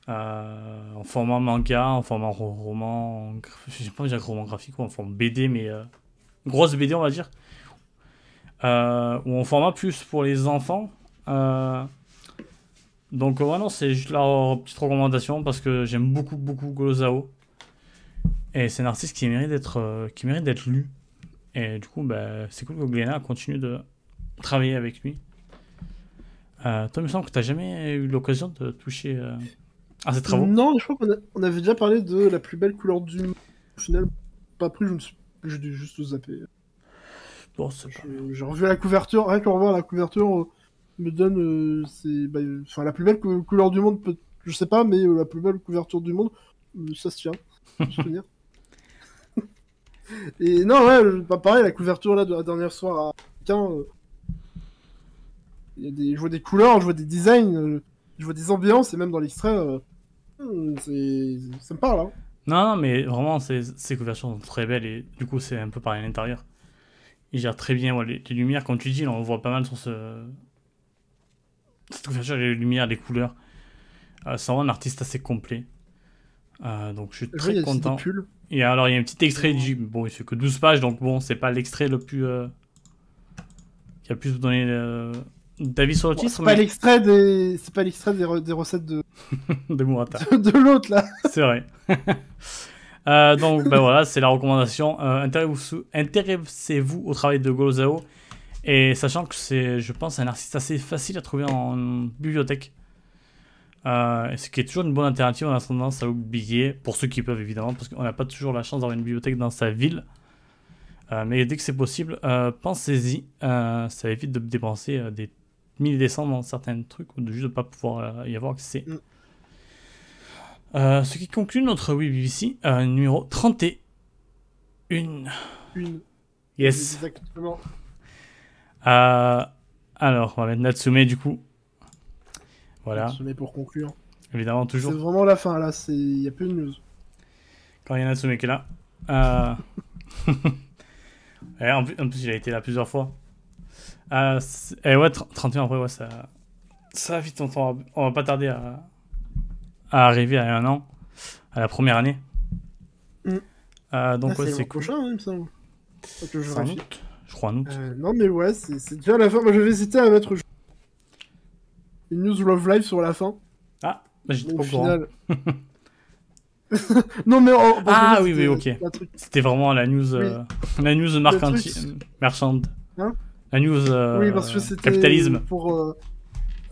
S2: Euh, en format manga, en format ro- roman, en je sais pas dire roman graphique ou en format BD, mais grosse BD on va dire. Ou en format plus pour les enfants. Euh, donc euh, ouais, non, c'est juste la petite recommandation parce que j'aime beaucoup beaucoup Golozao. Et c'est un artiste qui mérite d'être euh, qui mérite d'être lu. Et du coup, bah, c'est cool que Glénat continue de travailler avec lui. Euh, toi, il me semble que tu n'as jamais eu l'occasion de toucher euh, à ses travaux.
S1: Non, je crois qu'on avait déjà parlé de la plus belle couleur du monde. Au final, pas pris, je me suis juste zapper.
S2: Bon,
S1: J'ai revu la couverture, rien qu'en revoir la couverture euh, me donne euh, c'est bah, la plus belle cou- couleur du monde, peut- je sais pas, mais euh, la plus belle couverture du monde, euh, ça se tient. <laughs> souviens. Et non, ouais, pas pareil, la couverture là de la dernière soir à Pékin, euh, des, je vois des couleurs, je vois des designs, euh, je vois des ambiances, et même dans l'extrait, euh, hmm, ça me parle. Hein.
S2: Non, non, mais vraiment, ces, ces couvertures sont très belles et du coup, c'est un peu pareil à l'intérieur. Il gère très bien ouais, les, les lumières, comme tu dis, là, on voit pas mal sur ce... cette couverture, les lumières, les couleurs. Euh, c'est vraiment un artiste assez complet. Euh, donc, je suis très content. Et alors, il y a un petit extrait du. Bon, il fait que 12 pages, donc bon, c'est pas l'extrait le plus. euh, qui a plus vous donner euh, d'avis sur le
S1: Bon,
S2: titre,
S1: c'est pas l'extrait des, c'est pas l'extrait des, re- des recettes de, <laughs>
S2: de Murata. <laughs>
S1: de l'autre là.
S2: C'est vrai. <laughs> Euh, donc, ben voilà, c'est la recommandation. Intéressez-vous, au travail de Golozao. Et sachant que c'est, je pense, un artiste assez facile à trouver en bibliothèque. Euh, ce qui est toujours une bonne alternative, on a tendance à oublier, pour ceux qui peuvent évidemment, parce qu'on n'a pas toujours la chance d'avoir une bibliothèque dans sa ville. Euh, mais dès que c'est possible, euh, pensez-y. Ça évite de dépenser des milliers des cents dans certains trucs ou de juste de pas pouvoir y avoir accès.
S1: Mm.
S2: Ce qui conclut notre Oui BBC euh, numéro 31.
S1: Une.
S2: Yes.
S1: Exactement.
S2: Euh, alors, on va mettre Natsume du coup. Voilà,
S1: n'est pour conclure.
S2: évidemment,
S1: C'est
S2: toujours
S1: vraiment la fin là, c'est il y a plus de news.
S2: quand il y a Natsume qui est là. Euh... <laughs> et en, plus, en plus, il a été là plusieurs fois. Euh, c'est- et ouais, 30 31 après, ouais, ça, ça va vite. On, va- on va pas tarder à, à arriver à un an, à la première année.
S1: Mm.
S2: Euh, donc,
S1: Ah,
S2: ouais,
S1: c'est
S2: c'est cool.
S1: prochain, hein, il me semble.
S2: Crois août.
S1: Euh, non mais ouais, c'est déjà la fin. Moi j'avais hésité à mettre une news Love Live sur la fin.
S2: Ah, bah, j'étais pas
S1: au final. <laughs> non mais en-
S2: Ah oui, oui,
S1: c'était
S2: ok. C'était vraiment la news, euh, la news
S1: truc-
S2: marchande.
S1: Hein
S2: la news euh,
S1: oui, parce que
S2: capitalisme.
S1: pour. euh,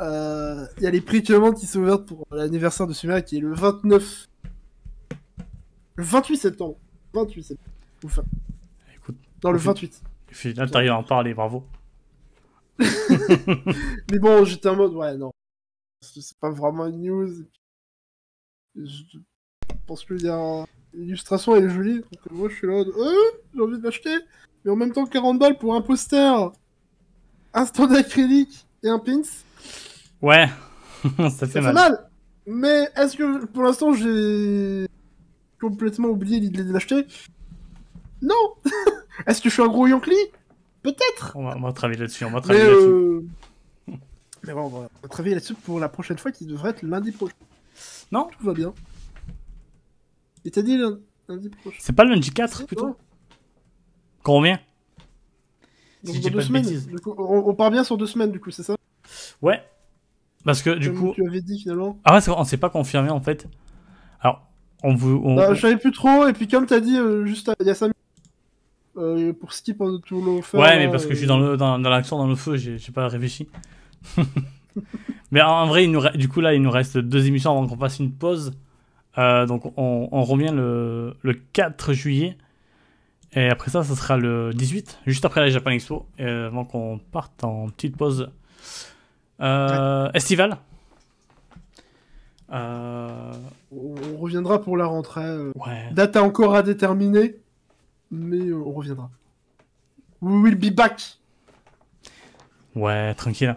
S1: euh, Il y a les prix commandes qui sont ouvertes pour l'anniversaire de Sumera qui est le 29. Le 28 septembre. 28 septembre. Ouf.
S2: Écoute,
S1: Non, le
S2: profite.
S1: 28.
S2: Là, t'arrives à en parler, bravo. <laughs>
S1: Mais bon, j'étais en mode, ouais, non. C'est pas vraiment une news. Je pense qu'il y a. L'illustration, elle est jolie. Donc moi, je suis là, euh, j'ai envie de l'acheter. Mais en même temps, 40 balles pour un poster, un stand acrylique et un pins,
S2: Ouais, <laughs> ça
S1: ça
S2: fait
S1: fait
S2: mal.
S1: mal. Mais est-ce que pour l'instant, j'ai complètement oublié l'idée de l'acheter? Non <laughs> Est-ce que je suis un gros Yankee Peut-être
S2: On va, on va travailler là-dessus, on va travailler là-dessus.
S1: euh... <laughs> Mais bon, on va, on va travailler là-dessus pour la prochaine fois qui devrait être lundi prochain.
S2: Non,
S1: Tout va bien. Et t'as dit lundi, lundi prochain
S2: c'est pas le lundi 4 plutôt Si je
S1: dans
S2: dis
S1: deux
S2: de
S1: semaines. coup, on, on part bien sur deux semaines, du coup, c'est ça?
S2: Ouais. Parce que du
S1: Comme
S2: coup.
S1: tu avais dit finalement.
S2: Ah ouais, on s'est pas confirmé en fait. Alors, on vous. on-
S1: Bah, je savais plus trop, et puis comme t'as dit euh, juste il y a 5 minutes, euh, pour skip on tout l'offert.
S2: Ouais, mais parce que je suis
S1: euh,
S2: dans le dans, dans l'action, dans le feu, j'ai pas réfléchi. <laughs> mais en, vrai, il nous du coup là, il nous reste deux émissions avant qu'on fasse une pause. Euh, donc on, on revient le, le 4 juillet. Et après ça, ça sera le 18, juste après la Japan Expo, et avant qu'on parte en petite pause euh, estivale. Euh,
S1: On, reviendra pour la rentrée. euh,
S2: ouais,
S1: Date à encore à déterminer, mais euh, on reviendra. We will be back.
S2: Ouais, tranquille.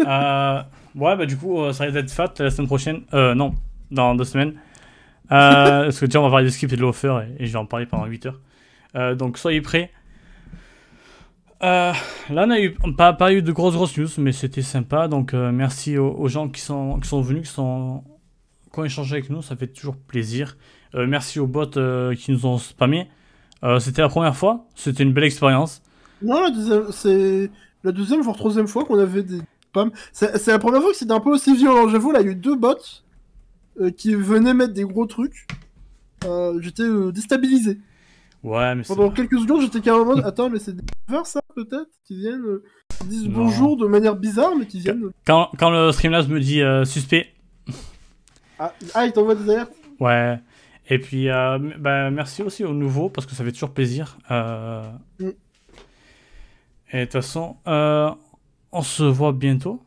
S2: euh, ouais, bah du coup, euh, ça risque d'être fat la semaine prochaine. Euh, non, dans deux semaines. Euh, <laughs> parce que déjà, on va parler de skip et de l'offer et, et je vais en parler pendant 8 heures. Donc, soyez prêts. Euh, là, on a eu pas, pas eu de grosses grosses news, mais c'était sympa. Donc, merci aux, aux gens qui sont, qui sont venus, qui, sont, qui ont échangé avec nous. Ça fait toujours plaisir. Euh, merci aux bots qui nous ont spammé. Euh, c'était la première fois. C'était une belle expérience.
S1: Non, la deuxième, c'est la deuxième voire troisième fois qu'on avait des spams. C'est la première fois que c'était un peu aussi violent. J'avoue, là, il y a eu deux bots euh, qui venaient mettre des gros trucs. Euh, j'étais déstabilisé.
S2: Ouais, mais c'est-
S1: Pendant quelques secondes, j'étais carrément Attends, mais c'est des ça, peut-être Qui viennent, qui disent
S2: Non.
S1: bonjour de manière bizarre, mais qui viennent.
S2: Quand, quand le Streamlabs me dit suspect,
S1: Ah, ah il t'envoie des alertes
S2: ouais. Et puis, euh, bah, merci aussi aux nouveaux, parce que ça fait toujours plaisir. Euh,
S1: Mm.
S2: Et de toute façon, euh, on se voit bientôt.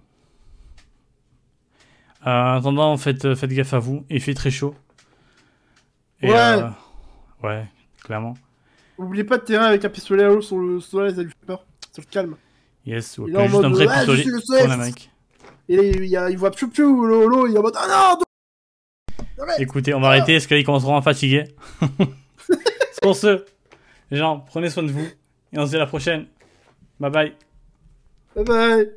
S2: En attendant, faites, faites gaffe à vous. Il fait très chaud. Et,
S1: Ouais.
S2: ouais, clairement.
S1: Oubliez pas de tirer avec un pistolet à l'eau sur le soleil, ça lui fait peur. Ça le calme.
S2: Yes, ou
S1: en
S2: juste un vrai
S1: je
S2: pistolet pour l'Amérique.
S1: Et là, il, y a, il voit Pchou Pchou, l'eau, il est en mode Ah non
S2: Écoutez, on va arrêter parce qu'ils commenceront à fatiguer. <laughs> Sur ce, les gens, prenez soin de vous. Et on se dit à la prochaine. Bye bye.
S1: Bye bye